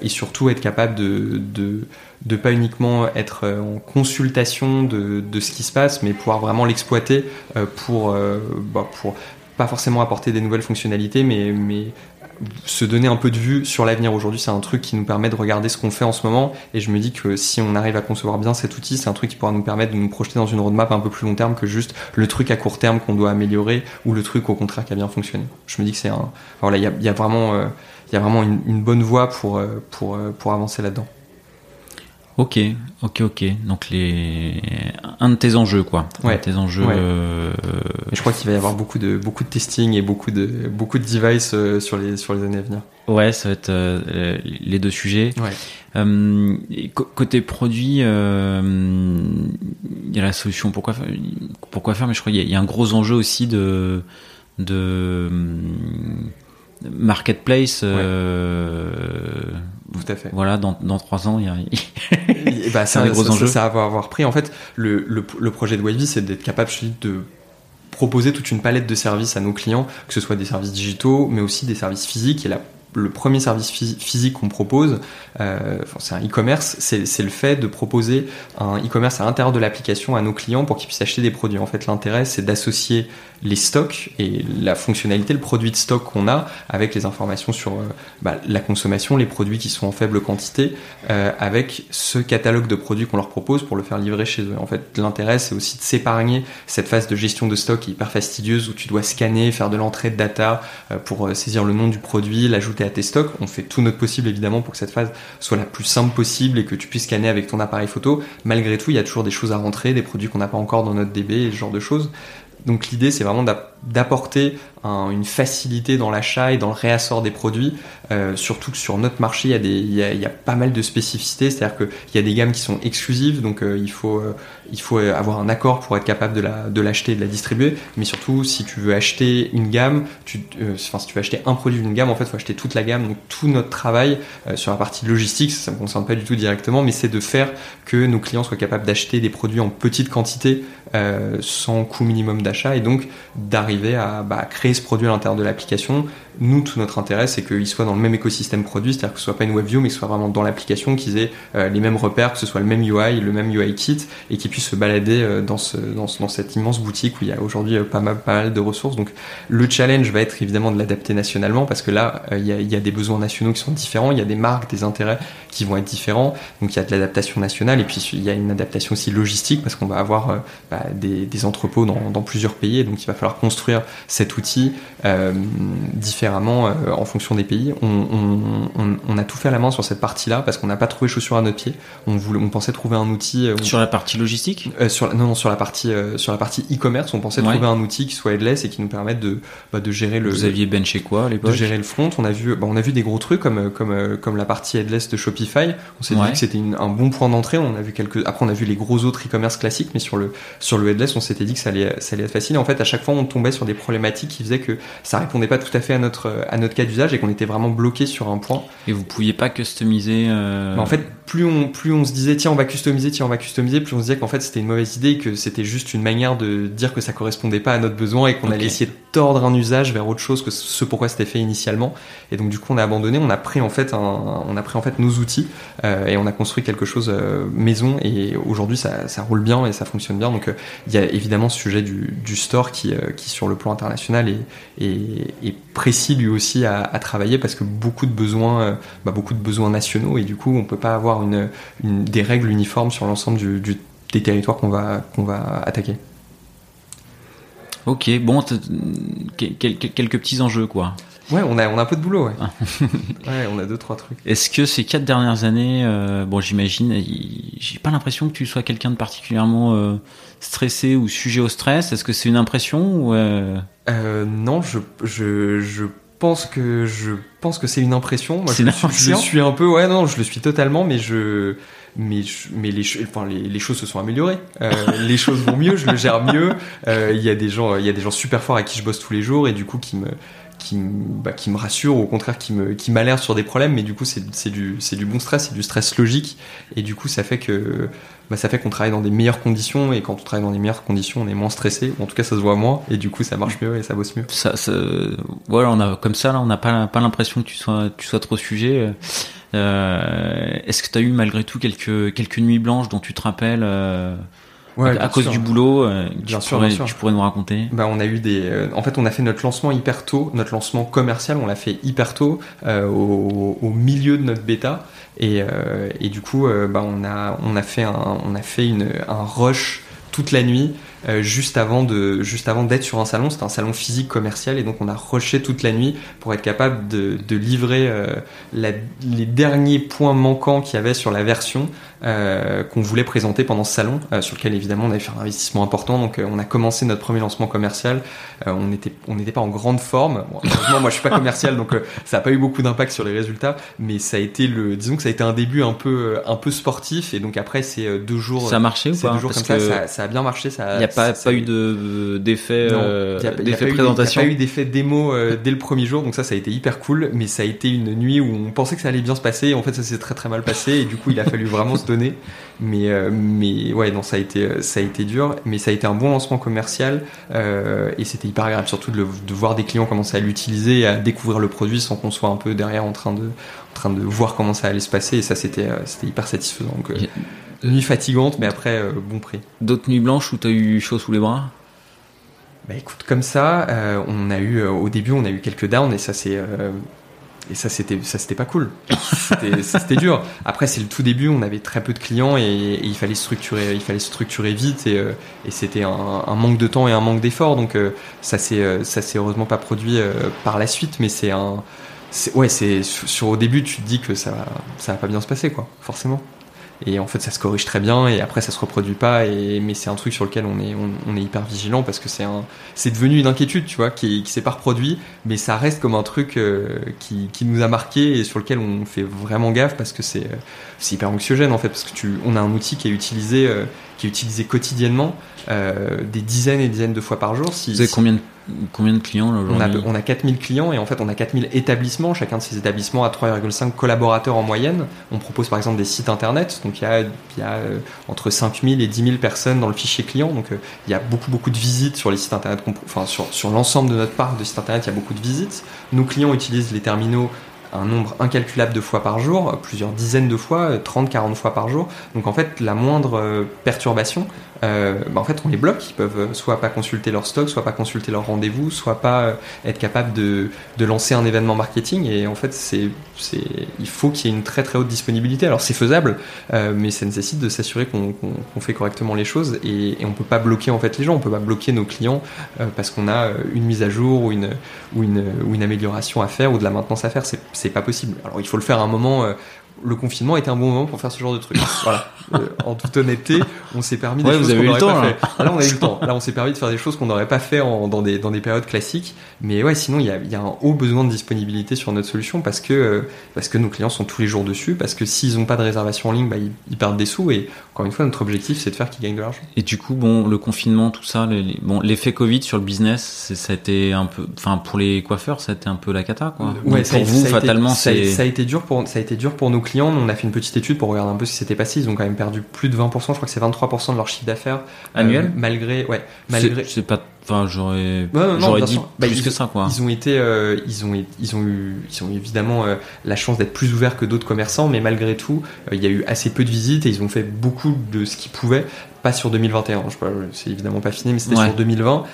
et surtout être capable de, de de pas uniquement être en consultation de, de ce qui se passe, mais pouvoir vraiment l'exploiter pour, bah, pour pas forcément apporter des nouvelles fonctionnalités, mais, mais se donner un peu de vue sur l'avenir. Aujourd'hui, c'est un truc qui nous permet de regarder ce qu'on fait en ce moment. Et je me dis que si on arrive à concevoir bien cet outil, c'est un truc qui pourra nous permettre de nous projeter dans une roadmap un peu plus long terme que juste le truc à court terme qu'on doit améliorer ou le truc au contraire qui a bien fonctionné. Je me dis que c'est un, voilà, il y a, y a, vraiment, euh, il y a vraiment une, bonne voie pour, euh, pour, euh, pour avancer là-dedans. Ok, ok, ok. Donc les un de tes enjeux quoi. Ouais. Un de tes enjeux. Ouais. Euh... Je crois qu'il va y avoir beaucoup de beaucoup de testing et beaucoup de beaucoup de devices euh, sur les sur les années à venir. Ouais, ça va être euh, les deux sujets. Ouais. Euh, côté produit, il euh, il y a la solution pourquoi faire, pourquoi faire, mais je crois qu'il y, y, a un gros enjeu aussi de de marketplace. Euh, Tout à fait. Voilà, dans, dans trois ans, il y a. et bah, un des gros ça, enjeux. Ça, ça, va avoir pris. En fait, le, le, le projet de Wavy, c'est d'être capable de proposer toute une palette de services à nos clients, que ce soit des services digitaux, mais aussi des services physiques. Et la le premier service physique qu'on propose, euh, c'est un e-commerce, c'est le fait de proposer un e-commerce à l'intérieur de l'application à nos clients pour qu'ils puissent acheter des produits. En fait, l'intérêt, c'est d'associer les stocks et la fonctionnalité, le produit de stock qu'on a avec les informations sur euh, bah, la consommation, les produits qui sont en faible quantité, euh, avec ce catalogue de produits qu'on leur propose pour le faire livrer chez eux. En fait, l'intérêt, c'est aussi de s'épargner cette phase de gestion de stock hyper fastidieuse où tu dois scanner, faire de l'entrée de data pour saisir le nom du produit, l'ajouter tes stocks. On fait tout notre possible évidemment pour que cette phase soit la plus simple possible et que tu puisses scanner avec ton appareil photo. Malgré tout, il y a toujours des choses à rentrer, des produits qu'on n'a pas encore dans notre DB ce genre de choses. Donc l'idée, c'est vraiment d'apporter un, une facilité dans l'achat et dans le réassort des produits. Euh, surtout que sur notre marché, il y, a pas mal de spécificités, c'est-à-dire qu'il y a des gammes qui sont exclusives, donc euh, il, faut, euh, il faut avoir un accord pour être capable de l'acheter de et de la distribuer. Mais surtout, si tu veux acheter une gamme, enfin si tu veux acheter un produit d'une gamme, en fait, il faut acheter toute la gamme. Donc tout notre travail sur la partie logistique, ça ne me concerne pas du tout directement, mais c'est de faire que nos clients soient capables d'acheter des produits en petite quantité sans coût minimum d'achat et donc d'arriver à bah, créer ce produit à l'intérieur de l'application. Nous, tout notre intérêt, c'est qu'il soit dans le même écosystème produit, c'est-à-dire que ce soit pas une WebView, mais que ce soit vraiment dans l'application, qu'ils aient euh, les mêmes repères, que ce soit le même UI, le même UI kit, et qu'ils puissent se balader euh, dans, ce, dans, dans, cette immense boutique où il y a aujourd'hui euh, pas, mal, de ressources. Donc le challenge va être évidemment de l'adapter nationalement, parce que là, il y a des besoins nationaux qui sont différents, il y a des marques, des intérêts qui vont être différents, donc il y a de l'adaptation nationale, et puis il y a une adaptation aussi logistique, parce qu'on va avoir bah, des, des, entrepôts dans, dans, plusieurs pays, donc il va falloir construire cet outil euh, différemment euh, en fonction des pays. On, on, on, on, a tout fait à la main sur cette partie-là parce qu'on n'a pas trouvé chaussures à notre pied. On, voulait, on pensait trouver un outil euh, sur la partie logistique? sur non, non sur la partie sur la partie e-commerce, on pensait ouais. trouver un outil qui soit headless et qui nous permette de bah, de gérer le. Vous aviez benché quoi à l'époque? De gérer le front. On a vu bah, on a vu des gros trucs comme comme comme la partie headless de Shopify. On s'est ouais. dit que c'était un bon point d'entrée. On a vu quelques après on a vu les gros autres e-commerce classiques, mais sur le sur le headless, on s'était dit que ça allait ça allait être facile. Et en fait, à chaque fois, on tombait sur des problématiques qui faisaient que ça répondait pas tout à fait à notre à notre cas d'usage et qu'on était vraiment bloqué sur un point. Et vous pouviez pas customiser. Euh... Bah en fait, plus on plus on se disait tiens on va customiser, tiens on va customiser, plus on se disait qu'en fait c'était une mauvaise idée, que c'était juste une manière de dire que ça correspondait pas à notre besoin et qu'on okay. allait essayer de tordre un usage vers autre chose que ce pourquoi c'était fait initialement. Et donc du coup on a abandonné, on a pris en fait un, on a pris en fait nos outils euh, et on a construit quelque chose euh, maison et aujourd'hui ça, roule bien et ça fonctionne bien. Donc il euh, y a évidemment ce sujet du, store qui sur le plan international est, précis lui aussi à, travailler parce que beaucoup de besoins, bah, beaucoup de besoins nationaux et du coup on peut pas avoir une, des règles uniformes sur l'ensemble du, des territoires qu'on va qu'on va attaquer. Ok, bon, quelques petits enjeux quoi. Ouais, on a, on a un peu de boulot, ouais. [laughs] ouais, on a deux, trois trucs. Est-ce que ces quatre dernières années, euh, bon, j'imagine, j'ai pas l'impression que tu sois quelqu'un de particulièrement euh, stressé ou sujet au stress. Est-ce que c'est une impression ou euh... Non, je, je, je pense que je pense que c'est une impression. Moi, je, une impression je, suis un peu, ouais, non, je le suis totalement, mais je, mais, mais les, enfin, les, les, choses se sont améliorées. Euh, [laughs] les choses vont mieux, je le gère mieux. Euh, il y a des gens, il y a des gens super forts avec qui je bosse tous les jours et du coup qui me qui, bah, qui me rassure, ou au contraire qui me m'alerte sur des problèmes, mais du coup c'est du bon stress, c'est du stress logique, et du coup ça fait que bah, ça fait qu'on travaille dans des meilleures conditions, et quand on travaille dans des meilleures conditions, on est moins stressé, ou en tout cas ça se voit moins, et du coup ça marche mieux et ça bosse mieux. Voilà, comme ça là, on n'a pas l'impression que tu sois trop sujet. Euh, Est-ce que tu as eu malgré tout quelques quelques nuits blanches dont tu te rappelles? Euh Ouais, à cause du boulot, euh, bien tu, sûr, pourrais, bien sûr. tu pourrais nous raconter? Bah, On a eu des. Euh, en fait, on a fait notre lancement hyper tôt, notre lancement commercial, on l'a fait hyper tôt, euh, au, au, milieu de notre bêta. Et, euh, et du coup, euh, bah, on, a, on a fait, un, on a fait une, un rush toute la nuit. Euh, juste avant de juste avant d'être sur un salon c'était un salon physique commercial et donc on a rushé toute la nuit pour être capable de, de livrer euh, la, les derniers points manquants qu'il y avait sur la version euh, qu'on voulait présenter pendant ce salon, euh, sur lequel évidemment on avait fait un investissement important. Donc on a commencé notre premier lancement commercial. on n'était on n'était pas en grande forme. Bon, moi je suis pas commercial, donc ça n'a pas eu beaucoup d'impact sur les résultats, mais ça a été le, disons que ça a été un début un peu un peu sportif. Et donc après c'est deux jours. Ça a marché ou pas deux jours comme ça, ça, ça, a bien marché. Il n'y a pas, pas eu de d'effet d'effet présentation. Il n'y a pas eu d'effet démo dès le premier jour, donc ça ça a été hyper cool. Mais ça a été une nuit où on pensait que ça allait bien se passer. En fait, ça s'est très très mal passé et du coup, il a fallu vraiment [laughs] se donner. Mais euh, mais ouais, non, ça a été ça a été dur, mais ça a été un bon lancement commercial euh, et c'était hyper agréable surtout de, de, voir des clients commencer à l'utiliser, et à découvrir le produit sans qu'on soit un peu derrière en train de en train de voir comment ça allait se passer et ça c'était euh, c'était hyper satisfaisant. Donc, nuit fatigante, mais après bon prix. D'autres nuits blanches où tu as eu chaud sous les bras? Bah écoute, comme ça, on a eu au début, on a eu quelques downs et ça c'est et ça c'était ça c'était pas cool. [laughs] C'était dur. Après c'est le tout début on avait très peu de clients et, il fallait structurer il fallait structurer vite et, euh, c'était un, manque de temps et un manque d'effort. Donc euh, ça s'est euh, ça s'est heureusement pas produit par la suite mais c'est un ouais c'est sur, au début tu te dis que ça ça va pas bien se passer quoi forcément et en fait ça se corrige très bien et après ça se reproduit pas et mais c'est un truc sur lequel on est on, est hyper vigilant parce que c'est un c'est devenu une inquiétude tu vois qui qui s'est pas reproduit mais ça reste comme un truc euh, qui qui nous a marqué et sur lequel on fait vraiment gaffe parce que c'est c'est hyper anxiogène en fait parce que tu on a un outil qui est utilisé euh, qui est utilisé quotidiennement euh, des dizaines et dizaines de fois par jour si, vous avez combien de Combien de clients là, on a, on a 4000 clients et en fait on a 4000 établissements. Chacun de ces établissements a 3,5 collaborateurs en moyenne. On propose par exemple des sites internet. Donc il y a, il y a euh, entre 5000 et 10 000 personnes dans le fichier client. Donc euh, il y a beaucoup beaucoup de visites sur les sites internet. Enfin sur, sur l'ensemble de notre parc de sites internet, il y a beaucoup de visites. Nos clients utilisent les terminaux un nombre incalculable de fois par jour, plusieurs dizaines de fois, 30, 40 fois par jour. Donc en fait, la moindre euh, perturbation, euh, bah, en fait, on les bloque. Ils peuvent soit pas consulter leur stock, soit pas consulter leur rendez-vous, soit pas euh, être capable de, lancer un événement marketing. Et en fait, il faut qu'il y ait une très très haute disponibilité. Alors c'est faisable, euh, mais ça nécessite de s'assurer qu'on, fait correctement les choses. Et, et, on peut pas bloquer en fait les gens. On peut pas bloquer nos clients parce qu'on a une mise à jour ou une, ou une, amélioration à faire ou de la maintenance à faire. C'est pas possible. Alors il faut le faire à un moment le confinement était un bon moment pour faire ce genre de truc. [laughs] voilà. Euh, en toute honnêteté, on s'est permis des choses qu'on n'aurait pas fait. Là, on a eu le temps. Là, on s'est permis de faire des choses qu'on n'aurait pas fait dans des dans des périodes classiques. Mais ouais, sinon il y a, y a un haut besoin de disponibilité sur notre solution parce que euh, parce que nos clients sont tous les jours dessus, parce que s'ils n'ont pas de réservation en ligne, bah, ils, perdent des sous. Et encore une fois, notre objectif, c'est de faire qu'ils gagnent de l'argent. Et du coup, bon, le confinement, tout ça, les, bon, l'effet Covid sur le business, ça a été un peu, enfin, pour les coiffeurs, ça a été un peu la cata, quoi. Ouais, pour vous, fatalement, c'est ça a été dur pour ça a été dur pour nos clients. On a fait une petite étude pour regarder un peu ce qui s'était passé. Ils ont quand même perdu plus de 20%, je crois que c'est 23% de leur chiffre d'affaires. Euh, Annuel Malgré, ouais. Malgré. C'est pas, enfin, j'aurais, j'aurais dit plus que ça, quoi. Ils ont été, euh, ils ont, ils ont eu, ils ont évidemment euh, la chance d'être plus ouverts que d'autres commerçants, mais malgré tout, il y a eu assez peu de visites et ils ont fait beaucoup de ce qu'ils pouvaient pas sur 2021, je c'est évidemment pas fini, mais c'était sur 2020.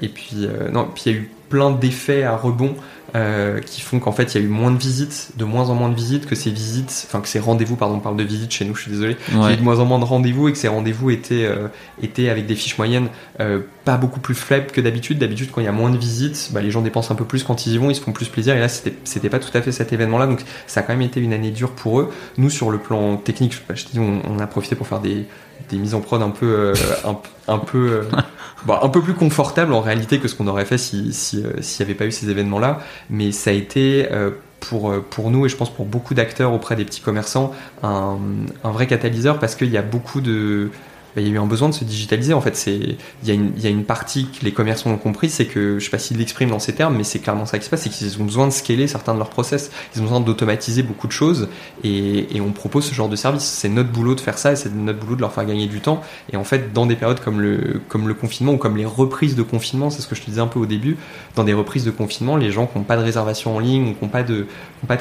et puis, non, puis il y a eu plein d'effets à rebond euh, qui font qu'en fait il y a eu moins de visites, de moins en moins de visites, que ces visites, enfin que ces rendez-vous, pardon, on parle de visites chez nous, je suis désolé, il y a eu de moins en moins de rendez-vous et que ces rendez-vous étaient, euh, étaient avec des fiches moyennes euh, pas beaucoup plus faibles que d'habitude. D'habitude, quand il y a moins de visites, bah, les gens dépensent un peu plus quand ils y vont, ils se font plus plaisir. Et là, c'était, c'était pas tout à fait cet événement-là, donc ça a quand même été une année dure pour eux. Nous, sur le plan technique, je, dis, on, on, a profité pour faire des, des mises en prod un peu, un, un, peu [laughs] bon, un peu plus confortable en réalité que ce qu'on aurait fait si s'il si, euh, n'y avait pas eu ces événements-là. Mais ça a été euh, pour, euh, pour nous et je pense pour beaucoup d'acteurs auprès des petits commerçants un, un vrai catalyseur parce qu'il y a beaucoup de bah, il y a eu un besoin de se digitaliser. En fait, il y, a une, partie que les commerçants ont compris, c'est que je sais pas s'ils l'expriment dans ces termes, mais c'est clairement ça qui se passe, c'est qu'ils ont besoin de scaler certains de leurs process. Ils ont besoin d'automatiser beaucoup de choses et, on propose ce genre de service. C'est notre boulot de faire ça et c'est notre boulot de leur faire gagner du temps. Et en fait, dans des périodes comme le confinement ou comme les reprises de confinement, c'est ce que je te disais un peu au début, dans des reprises de confinement, les gens qui n'ont pas de réservation en ligne ou qui n'ont pas de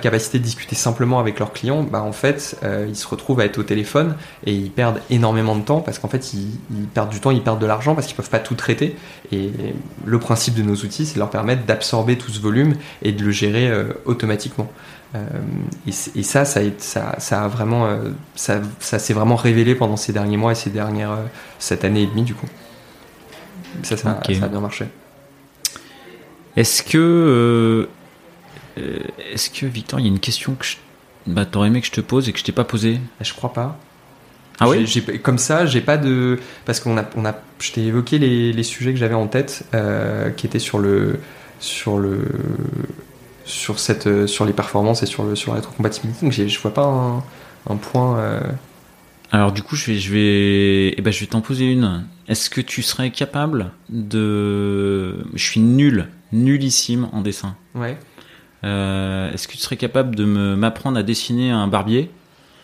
capacité de discuter simplement avec leurs clients, bah en fait, euh, ils se retrouvent à être au téléphone et ils perdent énormément de temps parce qu'en fait, ils, perdent du temps, ils perdent de l'argent parce qu'ils peuvent pas tout traiter. Et le principe de nos outils, c'est de leur permettre d'absorber tout ce volume et de le gérer euh, automatiquement. Euh, et, ça, ça, ça, ça a vraiment, ça, ça s'est vraiment révélé pendant ces derniers mois et ces dernières, cette année et demie du coup. Ça, ça, ça a bien marché. Est-ce que euh, est-ce que Victor, il y a une question que bah, t'aurais aimé que je te pose et que je t'ai pas posée? Je crois pas. Ah oui J'ai- Comme ça, j'ai pas de parce qu'on a, on a, je t'ai évoqué les, les sujets que j'avais en tête, euh, qui étaient sur le, sur le, sur cette, euh, sur les performances et sur le, sur la rétrocompatibilité. Donc je vois pas un, un point. euh, Alors du coup, je vais, je vais, eh ben, je vais t'en poser une. Est-ce que tu serais capable de, je suis nul, nullissime en dessin. Ouais. Euh, Est-ce que tu serais capable de me m'apprendre à dessiner un barbier?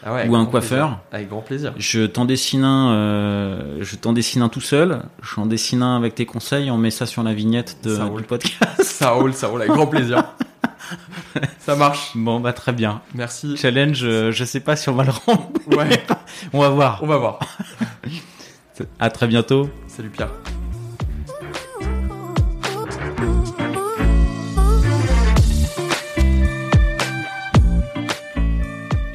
Ah ouais, ou un coiffeur plaisir. Avec grand plaisir. Je t'en dessine un, euh, je t'en dessine un tout seul. Je t'en dessine un avec tes conseils. On met ça sur la vignette de, Ça du podcast. [laughs] Ça roule, ça roule avec grand plaisir. [laughs] ça marche. Bon bah très bien. Merci. Challenge, euh, je sais pas si on va le rendre. [laughs] Ouais. On va voir. On va voir. À très bientôt. Salut Pierre.